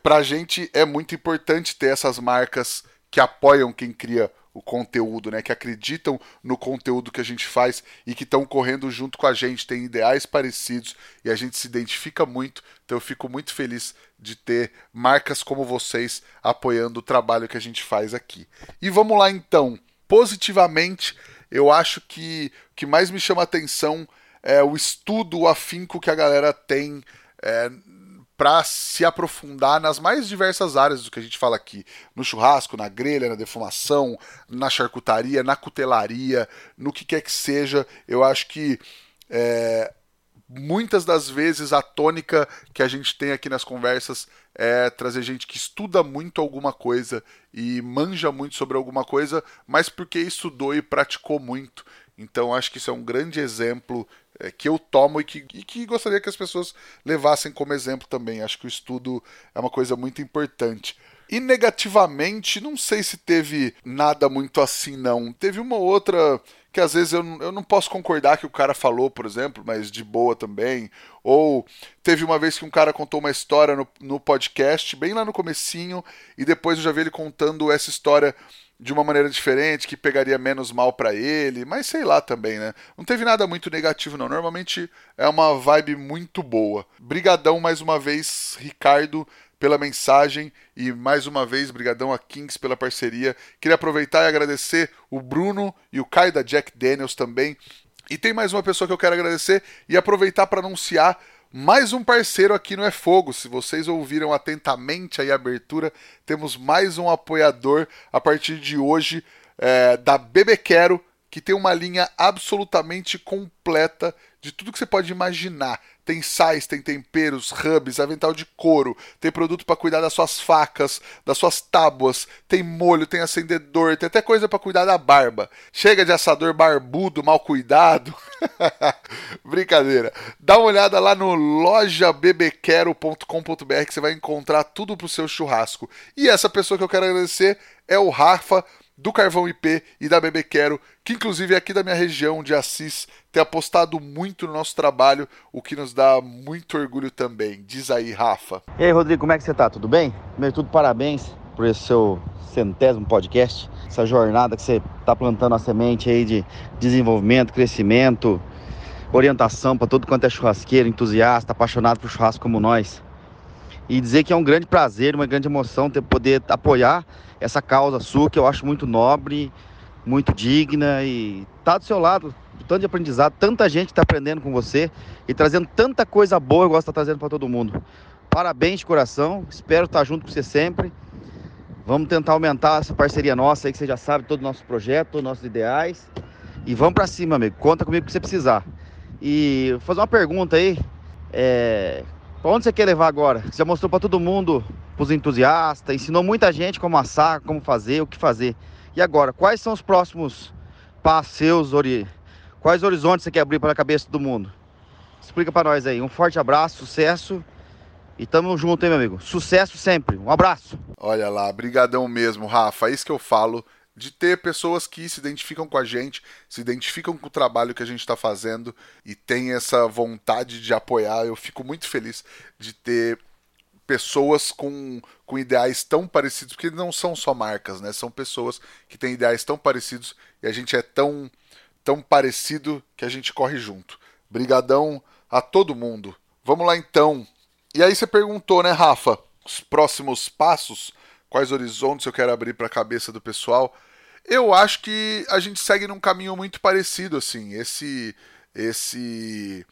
Speaker 2: Para a gente é muito importante ter essas marcas que apoiam quem cria o conteúdo, né? Que acreditam no conteúdo que a gente faz e que estão correndo junto com a gente, tem ideais parecidos e a gente se identifica muito. Então eu fico muito feliz de ter marcas como vocês apoiando o trabalho que a gente faz aqui. E vamos lá então, positivamente, eu acho que o que mais me chama atenção é o estudo, o afinco que a galera tem é, para se aprofundar nas mais diversas áreas do que a gente fala aqui. No churrasco, na grelha, na defumação, na charcutaria, na cutelaria, no que quer que seja. Eu acho que é, muitas das vezes a tônica que a gente tem aqui nas conversas é trazer gente que estuda muito alguma coisa e manja muito sobre alguma coisa, mas porque estudou e praticou muito. Então acho que isso é um grande exemplo é, que eu tomo e que, e que gostaria que as pessoas levassem como exemplo também. Acho que o estudo é uma coisa muito importante. E negativamente, não sei se teve nada muito assim, não. Teve uma outra que às vezes eu, eu não posso concordar que o cara falou, por exemplo, mas de boa também. Ou teve uma vez que um cara contou uma história no, no podcast, bem lá no comecinho, e depois eu já vi ele contando essa história de uma maneira diferente, que pegaria menos mal para ele, mas sei lá também, né? Não teve nada muito negativo não. Normalmente é uma vibe muito boa. Brigadão mais uma vez, Ricardo, pela mensagem e mais uma vez brigadão a Kings pela parceria. Queria aproveitar e agradecer o Bruno e o Caio da Jack Daniels também. E tem mais uma pessoa que eu quero agradecer e aproveitar para anunciar mais um parceiro aqui no É Fogo. Se vocês ouviram atentamente aí a abertura, temos mais um apoiador a partir de hoje é, da Bebê Quero, que tem uma linha absolutamente completa de tudo que você pode imaginar. Tem sais, tem temperos, hubs, avental de couro, tem produto para cuidar das suas facas, das suas tábuas, tem molho, tem acendedor, tem até coisa para cuidar da barba. Chega de assador barbudo, mal cuidado. [LAUGHS] Brincadeira. Dá uma olhada lá no lojabebequero.com.br que você vai encontrar tudo pro seu churrasco. E essa pessoa que eu quero agradecer é o Rafa do Carvão IP e da Bebê Quero, que inclusive aqui da minha região de Assis, tem apostado muito no nosso trabalho, o que nos dá muito orgulho também. Diz aí, Rafa.
Speaker 13: E aí, Rodrigo, como é que você tá? Tudo bem? Primeiro tudo, parabéns por esse seu centésimo podcast, essa jornada que você tá plantando a semente aí de desenvolvimento, crescimento, orientação para todo quanto é churrasqueiro, entusiasta, apaixonado por churrasco como nós. E dizer que é um grande prazer, uma grande emoção ter poder apoiar essa causa sua, que eu acho muito nobre, muito digna e tá do seu lado, tanto de aprendizado, tanta gente está aprendendo com você e trazendo tanta coisa boa, eu gosto de estar trazendo para todo mundo. Parabéns de coração, espero estar junto com você sempre. Vamos tentar aumentar essa parceria nossa aí, que você já sabe, todo o nosso projeto, todos os nossos ideais. E vamos para cima, amigo. Conta comigo que você precisar. E vou fazer uma pergunta aí. É... Para onde você quer levar agora? Você já mostrou para todo mundo, para os entusiastas, ensinou muita gente como assar, como fazer, o que fazer. E agora, quais são os próximos passos seus? Quais horizontes você quer abrir para a cabeça do mundo? Explica para nós aí. Um forte abraço, sucesso. E tamo junto, hein, meu amigo? Sucesso sempre. Um abraço.
Speaker 2: Olha lá, brigadão mesmo, Rafa. É isso que eu falo de ter pessoas que se identificam com a gente, se identificam com o trabalho que a gente está fazendo e tem essa vontade de apoiar. Eu fico muito feliz de ter pessoas com, com ideais tão parecidos, porque não são só marcas, né? São pessoas que têm ideais tão parecidos e a gente é tão tão parecido que a gente corre junto. Brigadão a todo mundo. Vamos lá então. E aí você perguntou, né, Rafa, os próximos passos, quais horizontes eu quero abrir para a cabeça do pessoal? Eu acho que a gente segue num caminho muito parecido, assim. Esse, esse,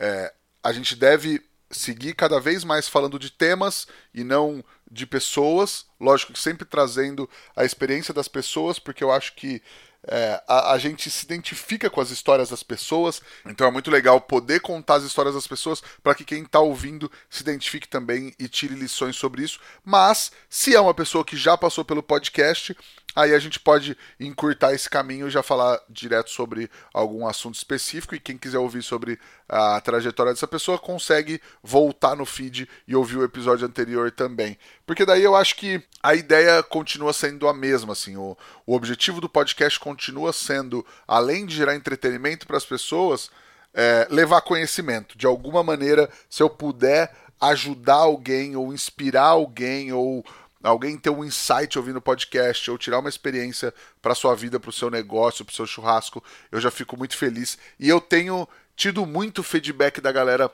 Speaker 2: é, a gente deve seguir cada vez mais falando de temas e não de pessoas. Lógico que sempre trazendo a experiência das pessoas, porque eu acho que é, a, a, gente se identifica com as histórias das pessoas, então é muito legal poder contar as histórias das pessoas para que quem está ouvindo se identifique também e tire lições sobre isso. Mas, se é uma pessoa que já passou pelo podcast, Aí a gente pode encurtar esse caminho e já falar direto sobre algum assunto específico. E quem quiser ouvir sobre a trajetória dessa pessoa consegue voltar no feed e ouvir o episódio anterior também. Porque daí eu acho que a ideia continua sendo a mesma. Assim, o, o objetivo do podcast continua sendo, além de gerar entretenimento para as pessoas, é, levar conhecimento. De alguma maneira, se eu puder ajudar alguém ou inspirar alguém ou alguém ter um insight ouvindo o podcast ou tirar uma experiência para sua vida, para o seu negócio, para o seu churrasco, eu já fico muito feliz. E eu tenho tido muito feedback da galera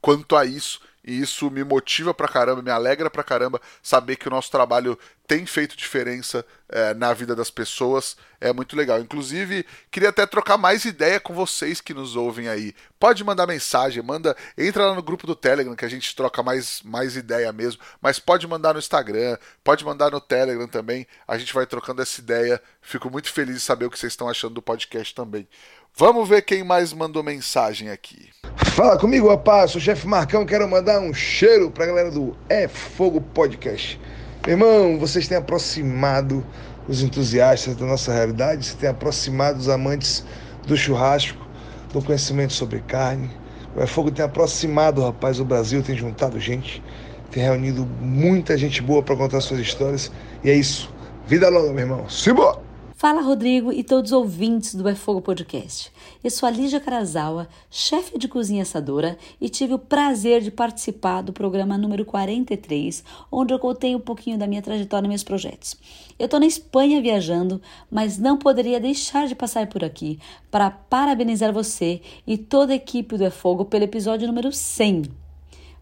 Speaker 2: quanto a isso. E isso me motiva pra caramba, me alegra pra caramba saber que o nosso trabalho tem feito diferença é, na vida das pessoas. É muito legal. Inclusive, queria até trocar mais ideia com vocês que nos ouvem aí. Pode mandar mensagem, manda, entra lá no grupo do Telegram que a gente troca mais, mais ideia mesmo. Mas pode mandar no Instagram, pode mandar no Telegram também. A gente vai trocando essa ideia. Fico muito feliz de saber o que vocês estão achando do podcast também. Vamos ver quem mais mandou mensagem aqui.
Speaker 14: Fala comigo, rapaz. Sou o chefe Marcão. Quero mandar um cheiro pra galera do É Fogo Podcast. irmão, vocês têm aproximado os entusiastas da nossa realidade, vocês têm aproximado os amantes do churrasco, do conhecimento sobre carne. O É Fogo tem aproximado, rapaz, o Brasil, tem juntado gente, tem reunido muita gente boa para contar suas histórias. E é isso. Vida longa, meu irmão. Simbora!
Speaker 15: Fala Rodrigo e todos os ouvintes do É Fogo Podcast. Eu sou a Lígia Carazawa, chefe de cozinha assadora e tive o prazer de participar do programa número 43, onde eu contei um pouquinho da minha trajetória e meus projetos. Eu estou na Espanha viajando, mas não poderia deixar de passar por aqui para parabenizar você e toda a equipe do É Fogo pelo episódio número 100.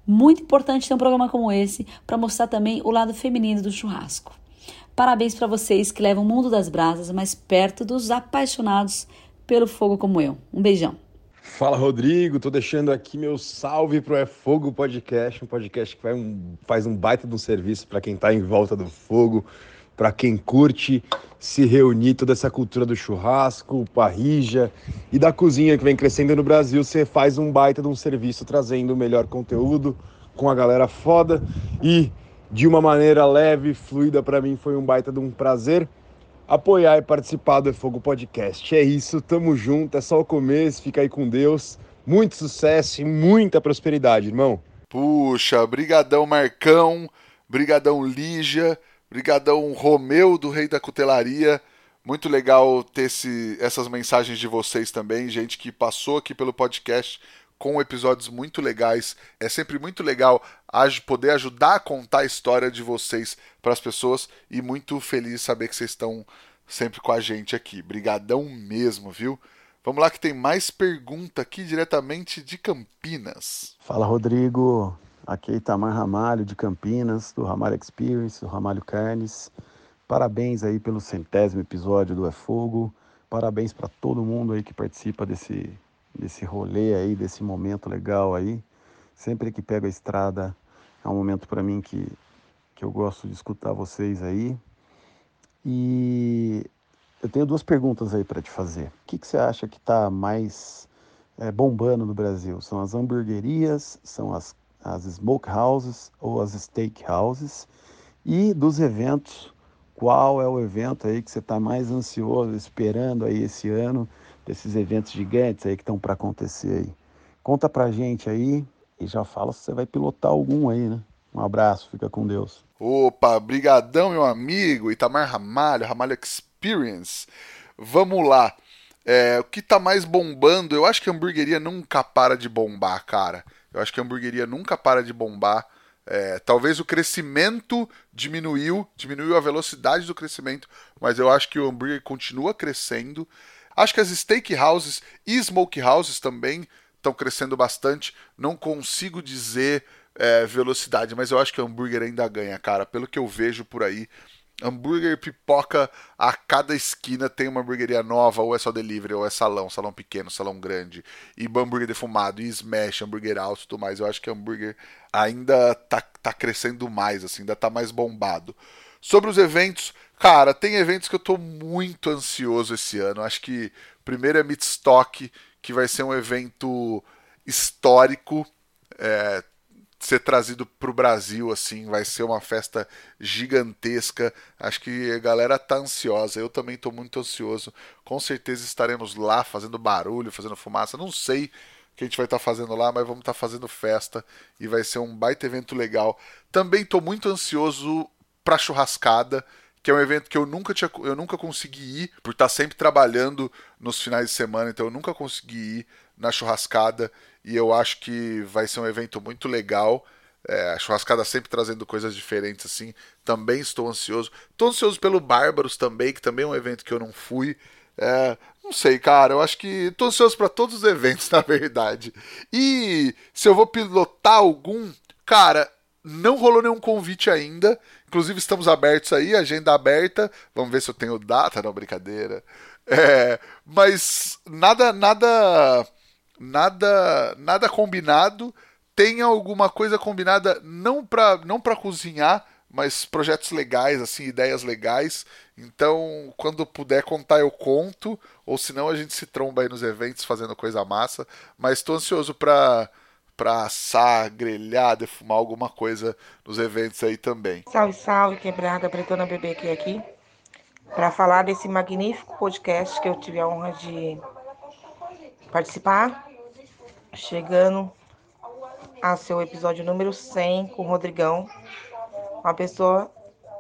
Speaker 15: Muito importante ter um programa como esse para mostrar também o lado feminino do churrasco. Parabéns para vocês que levam o mundo das brasas mais perto dos apaixonados pelo fogo como eu. Um beijão.
Speaker 16: Fala Rodrigo, tô deixando aqui meu salve pro É Fogo Podcast, um podcast que um, faz um baita de um serviço para quem tá em volta do fogo, para quem curte se reunir, toda essa cultura do churrasco, parrija e da cozinha que vem crescendo no Brasil. Você faz um baita de um serviço trazendo o melhor conteúdo com a galera foda e de uma maneira leve, fluida para mim, foi um baita de um prazer apoiar e participar do É Fogo Podcast. É isso, tamo junto, é só o começo, fica aí com Deus. Muito sucesso e muita prosperidade, irmão.
Speaker 2: Puxa, brigadão Marcão, brigadão Lígia, brigadão Romeu do Rei da Cutelaria. Muito legal ter esse, essas mensagens de vocês também, gente que passou aqui pelo podcast com episódios muito legais. É sempre muito legal poder ajudar a contar a história de vocês para as pessoas e muito feliz saber que vocês estão sempre com a gente aqui. Brigadão mesmo, viu? Vamos lá que tem mais pergunta aqui diretamente de Campinas.
Speaker 17: Fala Rodrigo, aqui é Itamar Ramalho de Campinas, do Ramalho Experience, do Ramalho Carnes. Parabéns aí pelo centésimo episódio do É Fogo. Parabéns para todo mundo aí que participa desse desse rolê aí, desse momento legal aí. Sempre que pego a estrada, é um momento para mim que, que eu gosto de escutar vocês aí. E eu tenho duas perguntas aí para te fazer. O que, que você acha que está mais é, bombando no Brasil? São as hamburguerias, são as, as smoke houses ou as steak houses? E dos eventos, qual é o evento aí que você está mais ansioso, esperando aí esse ano? Desses eventos gigantes aí que estão para acontecer aí. Conta pra gente aí e já fala se você vai pilotar algum aí, né? Um abraço, fica com Deus.
Speaker 2: Opa, brigadão, meu amigo, Itamar Ramalho, Ramalho Experience. Vamos lá. É, o que tá mais bombando? Eu acho que a hamburgueria nunca para de bombar, cara. Eu acho que a hamburgueria nunca para de bombar. É, talvez o crescimento diminuiu, diminuiu a velocidade do crescimento, mas eu acho que o hambúrguer continua crescendo. Acho que as steakhouses e smokehouses também estão crescendo bastante. Não consigo dizer é, velocidade, mas eu acho que hambúrguer ainda ganha, cara. Pelo que eu vejo por aí, hambúrguer pipoca a cada esquina tem uma hamburgueria nova, ou é só delivery, ou é salão, salão pequeno, salão grande, e hambúrguer defumado, e smash, hambúrguer alto e tudo mais. Eu acho que hambúrguer ainda tá, tá crescendo mais, assim, ainda tá mais bombado. Sobre os eventos, Cara, tem eventos que eu tô muito ansioso esse ano. Acho que primeiro é Midstock, que vai ser um evento histórico. É, ser trazido para o Brasil assim vai ser uma festa gigantesca. Acho que a galera tá ansiosa. Eu também estou muito ansioso. Com certeza estaremos lá fazendo barulho fazendo fumaça. Não sei o que a gente vai estar tá fazendo lá mas vamos estar tá fazendo festa e vai ser um baita evento legal. Também estou muito ansioso para churrascada que é um evento que eu nunca tinha, eu nunca consegui ir por estar sempre trabalhando nos finais de semana, então eu nunca consegui ir na churrascada e eu acho que vai ser um evento muito legal. É, a churrascada sempre trazendo coisas diferentes assim. Também estou ansioso. Estou ansioso pelo Bárbaros também, que também é um evento que eu não fui. É, não sei, cara. Eu acho que estou ansioso para todos os eventos, [LAUGHS] na verdade. E se eu vou pilotar algum, cara, não rolou nenhum convite ainda. Inclusive estamos abertos aí, agenda aberta. Vamos ver se eu tenho data, não brincadeira. É, mas nada, nada, nada, nada combinado. Tem alguma coisa combinada não para não para cozinhar, mas projetos legais, assim, ideias legais. Então, quando puder contar, eu conto. Ou senão a gente se tromba aí nos eventos fazendo coisa massa. Mas estou ansioso para para assar, grelhar, defumar alguma coisa nos eventos aí também.
Speaker 18: Salve, salve, quebrada, Bretona Bebê aqui, aqui para falar desse magnífico podcast que eu tive a honra de participar, chegando a seu episódio número 100 com o Rodrigão, uma pessoa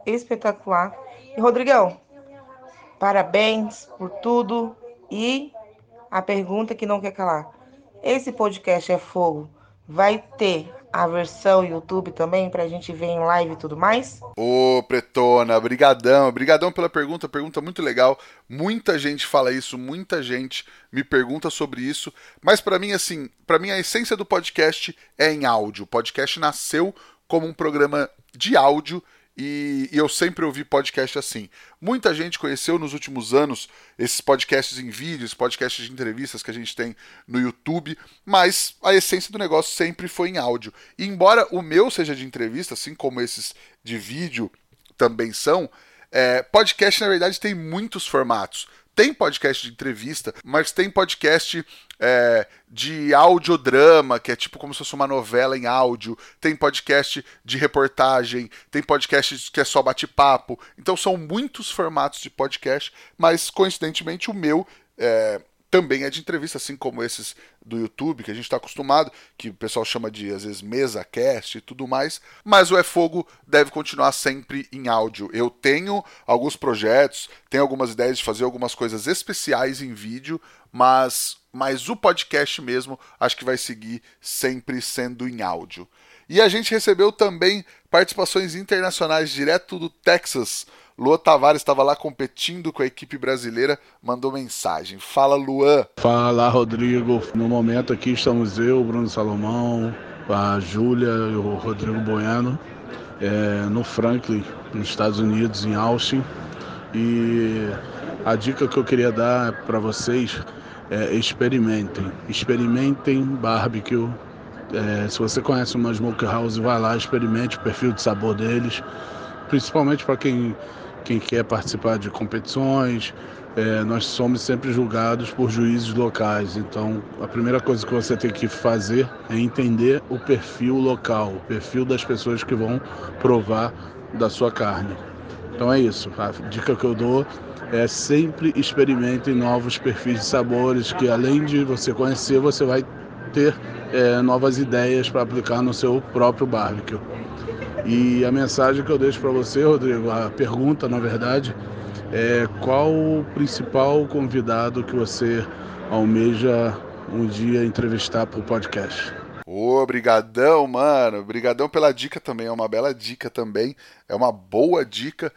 Speaker 18: espetacular. E Rodrigão, parabéns por tudo e a pergunta que não quer calar. Esse podcast é fogo Vai ter a versão YouTube também pra gente ver em live e tudo mais?
Speaker 2: Ô, Pretona, brigadão, brigadão pela pergunta, pergunta muito legal. Muita gente fala isso, muita gente me pergunta sobre isso, mas para mim assim, para mim a essência do podcast é em áudio. O podcast nasceu como um programa de áudio e, e, eu sempre ouvi podcast assim. Muita gente conheceu nos últimos anos esses podcasts em vídeos, podcasts de entrevistas que a gente tem no YouTube, mas a essência do negócio sempre foi em áudio. E embora o meu seja de entrevista, assim como esses de vídeo também são, é, podcast na verdade tem muitos formatos. Tem podcast de entrevista, mas tem podcast é, de audiodrama, que é tipo como se fosse uma novela em áudio. Tem podcast de reportagem, tem podcast que é só bate-papo. Então são muitos formatos de podcast, mas coincidentemente o meu é, também é de entrevista, assim como esses do YouTube, que a gente está acostumado, que o pessoal chama de, às vezes, mesa cast e tudo mais. Mas o É Fogo deve continuar sempre em áudio. Eu tenho alguns projetos, tenho algumas ideias de fazer algumas coisas especiais em vídeo, mas, mas o podcast mesmo acho que vai seguir sempre sendo em áudio. E a gente recebeu também participações internacionais direto do Texas Luan Tavares estava lá competindo com a equipe brasileira, mandou mensagem. Fala, Luan.
Speaker 19: Fala, Rodrigo. No momento aqui estamos eu, Bruno Salomão, a Júlia e o Rodrigo Boiano, é, no Franklin, nos Estados Unidos, em Austin. E a dica que eu queria dar para vocês é experimentem. Experimentem barbecue. É, se você conhece uma smokehouse, vai lá, experimente o perfil de sabor deles. Principalmente para quem quem quer participar de competições. É, nós somos sempre julgados por juízes locais, então a primeira coisa que você tem que fazer é entender o perfil local, o perfil das pessoas que vão provar da sua carne. Então é isso, a dica que eu dou é sempre experimente novos perfis de sabores que além de você conhecer, você vai ter é, novas ideias para aplicar no seu próprio barbecue. E a mensagem que eu deixo para você, Rodrigo, a pergunta, na verdade, é qual o principal convidado que você almeja um dia entrevistar para o podcast?
Speaker 2: Obrigadão, mano. Obrigadão pela dica também. É uma bela dica também. É uma boa dica.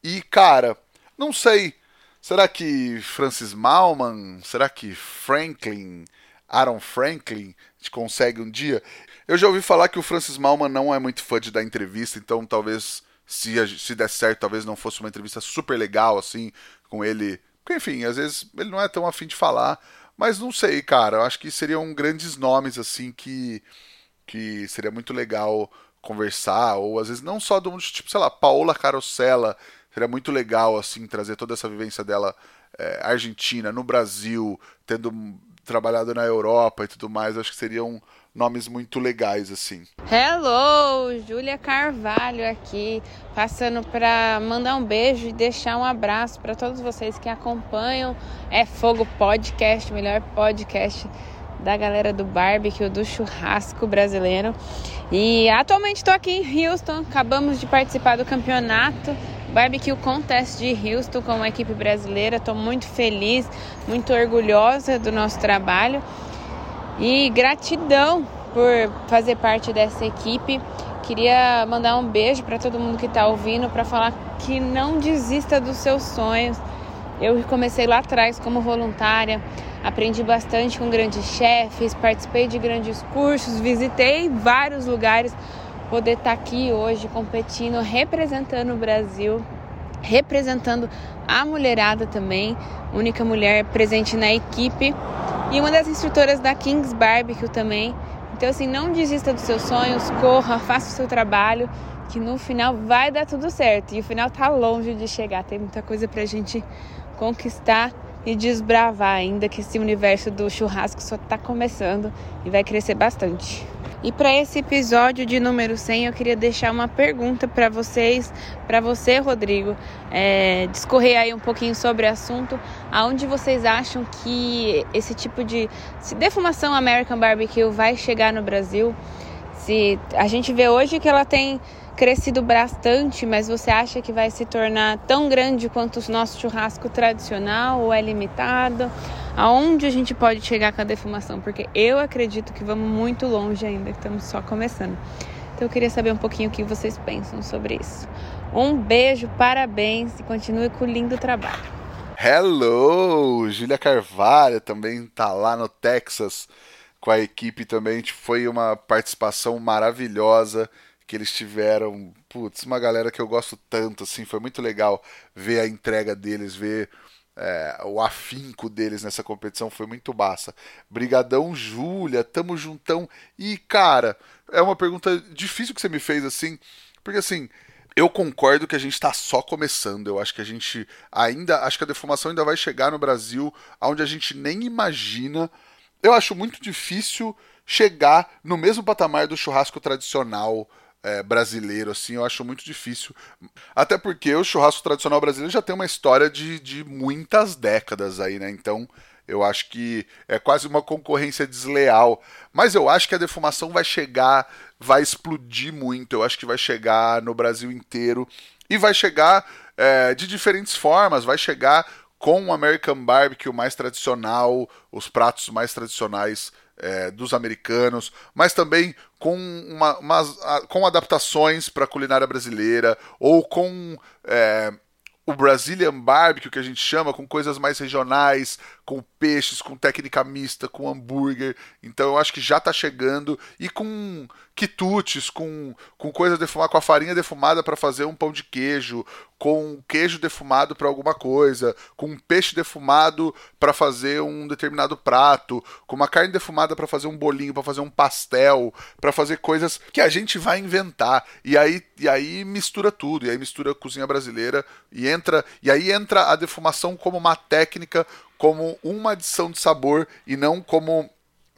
Speaker 2: E, cara, não sei. Será que Francis Malman? Será que Franklin? Aaron Franklin? Gente consegue um dia? Eu já ouvi falar que o Francis Malman não é muito fã de dar entrevista, então talvez, se, se der certo, talvez não fosse uma entrevista super legal, assim, com ele. Porque, enfim, às vezes ele não é tão afim de falar, mas não sei, cara. Eu acho que seriam grandes nomes, assim, que, que seria muito legal conversar, ou às vezes não só do mundo, tipo, sei lá, Paola Carosella. seria muito legal assim trazer toda essa vivência dela é, Argentina, no Brasil, tendo trabalhado na Europa e tudo mais, acho que seriam nomes muito legais assim.
Speaker 20: Hello, Júlia Carvalho aqui, passando para mandar um beijo e deixar um abraço para todos vocês que acompanham É Fogo Podcast, melhor podcast da galera do barbecue, do churrasco brasileiro. E atualmente estou aqui em Houston, acabamos de participar do campeonato Barbecue Contest de Houston com a equipe brasileira. Estou muito feliz, muito orgulhosa do nosso trabalho e gratidão por fazer parte dessa equipe. Queria mandar um beijo para todo mundo que está ouvindo para falar que não desista dos seus sonhos. Eu comecei lá atrás como voluntária, aprendi bastante com grandes chefes, participei de grandes cursos, visitei vários lugares. Poder estar tá aqui hoje competindo, representando o Brasil, representando a mulherada também, única mulher presente na equipe e uma das instrutoras da Kings Barbecue também. Então, assim, não desista dos seus sonhos, corra, faça o seu trabalho, que no final vai dar tudo certo. E o final tá longe de chegar, tem muita coisa pra gente conquistar e desbravar ainda, que esse universo do churrasco só tá começando e vai crescer bastante. E para esse episódio de número 100, eu queria deixar uma pergunta para vocês, para você, Rodrigo, é, discorrer aí um pouquinho sobre o assunto, aonde vocês acham que esse tipo de se defumação American Barbecue vai chegar no Brasil? Se a gente vê hoje que ela tem crescido bastante, mas você acha que vai se tornar tão grande quanto o nosso churrasco tradicional ou é limitado? Aonde a gente pode chegar com a defumação? Porque eu acredito que vamos muito longe ainda, estamos só começando. Então eu queria saber um pouquinho o que vocês pensam sobre isso. Um beijo, parabéns e continue com o lindo trabalho.
Speaker 2: Hello! Júlia Carvalho também tá lá no Texas com a equipe também. Foi uma participação maravilhosa que eles tiveram. Putz, uma galera que eu gosto tanto, assim, foi muito legal ver a entrega deles, ver é, o afinco deles nessa competição, foi muito massa. Brigadão, Júlia, tamo juntão. E, cara, é uma pergunta difícil que você me fez, assim, porque assim. Eu concordo que a gente está só começando. Eu acho que a gente ainda. Acho que a defumação ainda vai chegar no Brasil, onde a gente nem imagina. Eu acho muito difícil chegar no mesmo patamar do churrasco tradicional é, brasileiro, assim, eu acho muito difícil. Até porque o churrasco tradicional brasileiro já tem uma história de, de muitas décadas aí, né? Então eu acho que é quase uma concorrência desleal. Mas eu acho que a defumação vai chegar, vai explodir muito. Eu acho que vai chegar no Brasil inteiro. E vai chegar é, de diferentes formas. Vai chegar com o American Barbecue mais tradicional, os pratos mais tradicionais é, dos americanos, mas também com, uma, com adaptações para a culinária brasileira ou com é, o Brazilian Barbecue, que a gente chama, com coisas mais regionais, com peixes, com técnica mista, com hambúrguer. Então eu acho que já está chegando. E com quitutes, com, com coisa defumada, com a farinha defumada para fazer um pão de queijo, com queijo defumado para alguma coisa, com um peixe defumado para fazer um determinado prato, com uma carne defumada para fazer um bolinho, para fazer um pastel, para fazer coisas que a gente vai inventar. E aí, e aí mistura tudo, e aí mistura a cozinha brasileira e entra, e aí entra a defumação como uma técnica, como uma adição de sabor e não como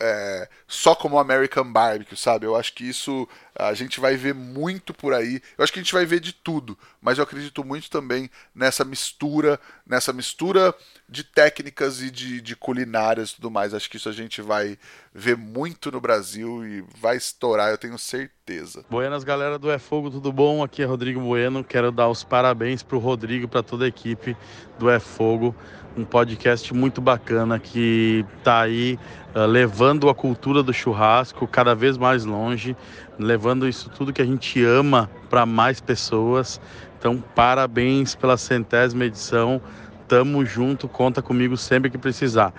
Speaker 2: é, só como American Barbecue, sabe? Eu acho que isso a gente vai ver muito por aí. Eu acho que a gente vai ver de tudo, mas eu acredito muito também nessa mistura, nessa mistura de técnicas e de, de culinárias e tudo mais. Acho que isso a gente vai ver muito no Brasil e vai estourar, eu tenho certeza.
Speaker 12: Buenas, galera do É Fogo, tudo bom? Aqui é Rodrigo Bueno. Quero dar os parabéns pro Rodrigo e para toda a equipe do É Fogo um podcast muito bacana que está aí uh, levando a cultura do churrasco cada vez mais longe, levando isso tudo que a gente ama para mais pessoas. Então, parabéns pela centésima edição. Tamo junto, conta comigo sempre que precisar.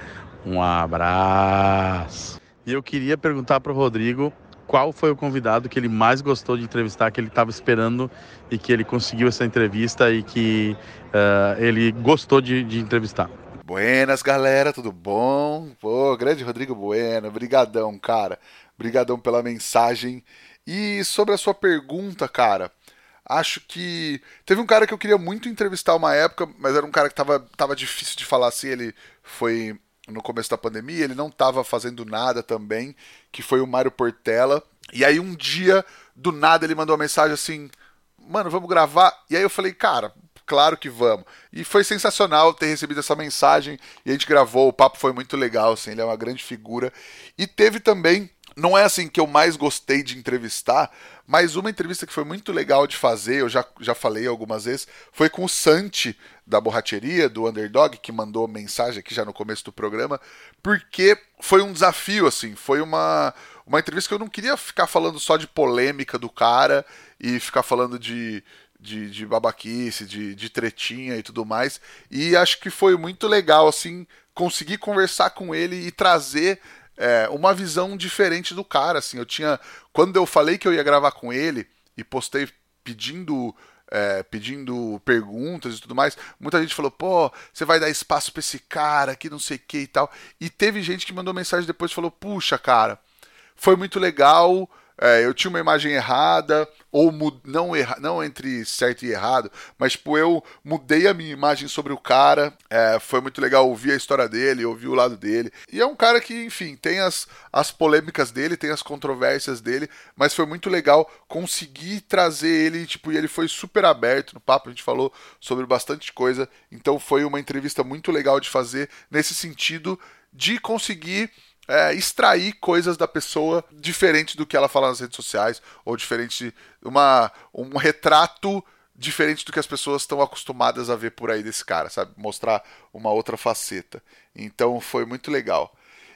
Speaker 12: Um abraço. E eu queria perguntar para o Rodrigo qual foi o convidado que ele mais gostou de entrevistar, que ele estava esperando e que ele conseguiu essa entrevista e que uh, ele gostou de, de, entrevistar.
Speaker 2: Buenas, galera, tudo bom? Pô, grande Rodrigo Bueno, brigadão, cara. Brigadão pela mensagem. E sobre a sua pergunta, cara, Acho que. Teve um cara que eu queria muito entrevistar uma época, mas era um cara que tava, tava difícil de falar assim. Ele foi no começo da pandemia, ele não tava fazendo nada também, que foi o Mário Portela. E aí um dia, do nada, ele mandou uma mensagem assim: Mano, vamos gravar. E aí eu falei, cara, claro que vamos. E foi sensacional ter recebido essa mensagem e a gente gravou, o papo foi muito legal, assim, ele é uma grande figura. E teve também, não é assim que eu mais gostei de entrevistar, mas uma entrevista que foi muito legal de fazer, eu já, já falei algumas vezes, foi com o Santi da borracheria, do Underdog, que mandou mensagem aqui já no começo do programa, porque foi um desafio, assim, foi uma, uma entrevista que eu não queria ficar falando só de polêmica do cara e ficar falando de, de, de babaquice, de, de tretinha e tudo mais. E acho que foi muito legal, assim, conseguir conversar com ele e trazer é, uma visão diferente do cara, assim. Eu tinha. Quando eu falei que eu ia gravar com ele e postei pedindo. É, pedindo perguntas e tudo mais, muita gente falou, pô, você vai dar espaço pra esse cara que não sei o que e tal. E teve gente que mandou mensagem depois e falou, puxa, cara, foi muito legal, é, eu tinha uma imagem errada, ou não, erra, não entre certo e errado, mas tipo, eu mudei a minha imagem sobre o cara. É, foi muito legal ouvir a história dele, ouvir o lado dele. E é um cara que, enfim, tem as, as polêmicas dele, tem as controvérsias dele, mas foi muito legal conseguir trazer ele, tipo, e ele foi super aberto no papo, a gente falou sobre bastante coisa. Então foi uma entrevista muito legal de fazer nesse sentido de conseguir é, extrair coisas da pessoa diferente do que ela fala nas redes sociais, ou diferente uma, um retrato diferente do que as pessoas estão acostumadas a ver por aí desse cara, sabe? Mostrar uma outra faceta. Então foi muito legal.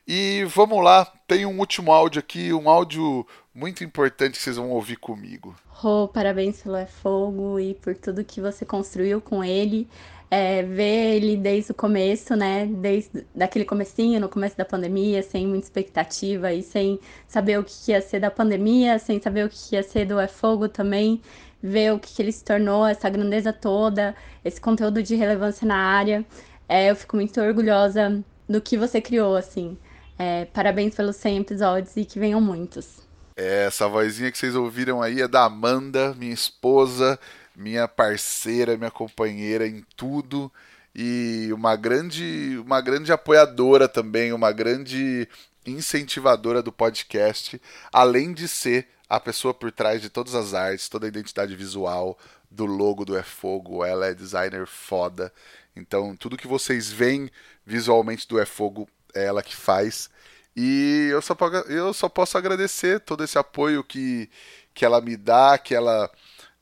Speaker 2: E vamos lá, tem um último áudio aqui, um áudio muito importante que vocês vão ouvir comigo.
Speaker 21: Rô, oh, parabéns pelo É Fogo e por tudo que você construiu com ele é, ver ele desde o começo, né? Desde daquele comecinho, no começo da pandemia, sem muita expectativa e sem saber o que ia ser da pandemia, sem saber o que ia ser do É Fogo também, ver o que ele se tornou, essa grandeza toda, esse conteúdo de relevância na área. É, eu fico muito orgulhosa do que você criou, assim. É, parabéns pelos 100 episódios e que venham muitos.
Speaker 2: É, essa vozinha que vocês ouviram aí é da Amanda, minha esposa minha parceira, minha companheira em tudo e uma grande, uma grande apoiadora também, uma grande incentivadora do podcast, além de ser a pessoa por trás de todas as artes, toda a identidade visual do logo do É Fogo. Ela é designer foda. Então, tudo que vocês veem visualmente do É Fogo é ela que faz. E eu só, eu só posso agradecer todo esse apoio que, que ela me dá, que ela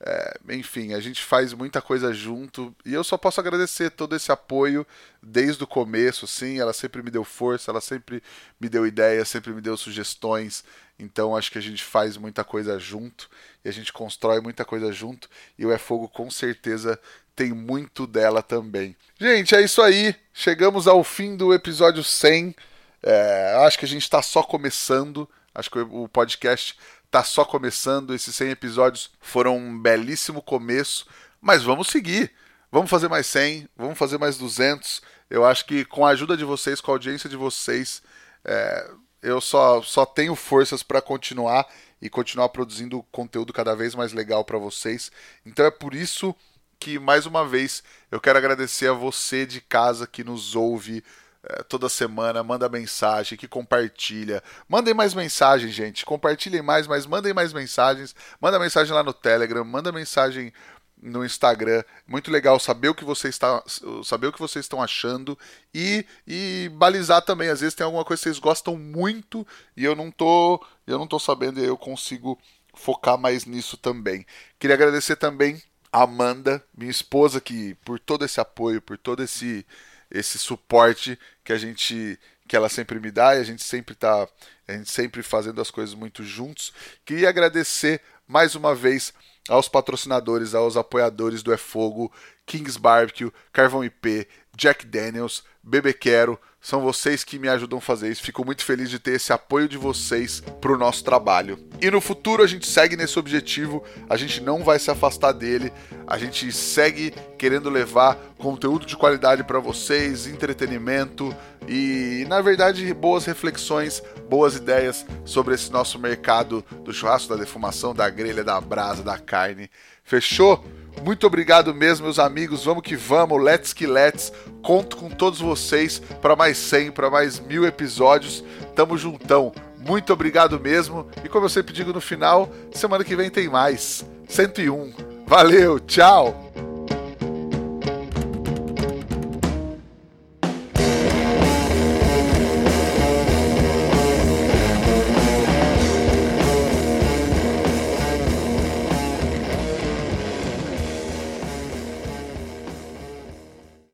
Speaker 2: é, enfim, a gente faz muita coisa junto e eu só posso agradecer todo esse apoio desde o começo, sim. Ela sempre me deu força, ela sempre me deu ideias, sempre me deu sugestões. Então acho que a gente faz muita coisa junto e a gente constrói muita coisa junto. E o É Fogo com certeza tem muito dela também. Gente, é isso aí. Chegamos ao fim do episódio 100. É, acho que a gente está só começando. Acho que o podcast tá só começando, esses 100 episódios foram um belíssimo começo, mas vamos seguir. Vamos fazer mais 100, vamos fazer mais 200. Eu acho que com a ajuda de vocês, com a audiência de vocês, é, eu só, só tenho forças para continuar e continuar produzindo conteúdo cada vez mais legal para vocês. Então é por isso que, mais uma vez, eu quero agradecer a você de casa que nos ouve, é, toda semana, manda mensagem, que compartilha. Mandem mais mensagens, gente. Compartilhem mais, mas mandem mais mensagens. Manda mensagem lá no Telegram, manda mensagem no Instagram. Muito legal saber o que você está, saber o que vocês estão achando e, e balizar também. Às vezes tem alguma coisa que vocês gostam muito e eu não tô, eu não tô sabendo e eu consigo focar mais nisso também. Queria agradecer também Amanda, minha esposa, que por todo esse apoio, por todo esse esse suporte que a gente que ela sempre me dá e a gente sempre tá a gente sempre fazendo as coisas muito juntos. Queria agradecer mais uma vez aos patrocinadores, aos apoiadores do É Fogo, Kings Barbecue, Carvão IP, Jack Daniels, Bebê Quero, são vocês que me ajudam a fazer isso. Fico muito feliz de ter esse apoio de vocês para o nosso trabalho. E no futuro a gente segue nesse objetivo, a gente não vai se afastar dele, a gente segue querendo levar conteúdo de qualidade para vocês, entretenimento e, na verdade, boas reflexões, boas ideias sobre esse nosso mercado do churrasco, da defumação, da grelha, da brasa, da carne. Fechou? Muito obrigado mesmo, meus amigos. Vamos que vamos. Let's que let's. Conto com todos vocês para mais 100, para mais mil episódios. Tamo juntão. Muito obrigado mesmo. E como eu sempre digo no final, semana que vem tem mais. 101. Valeu, tchau!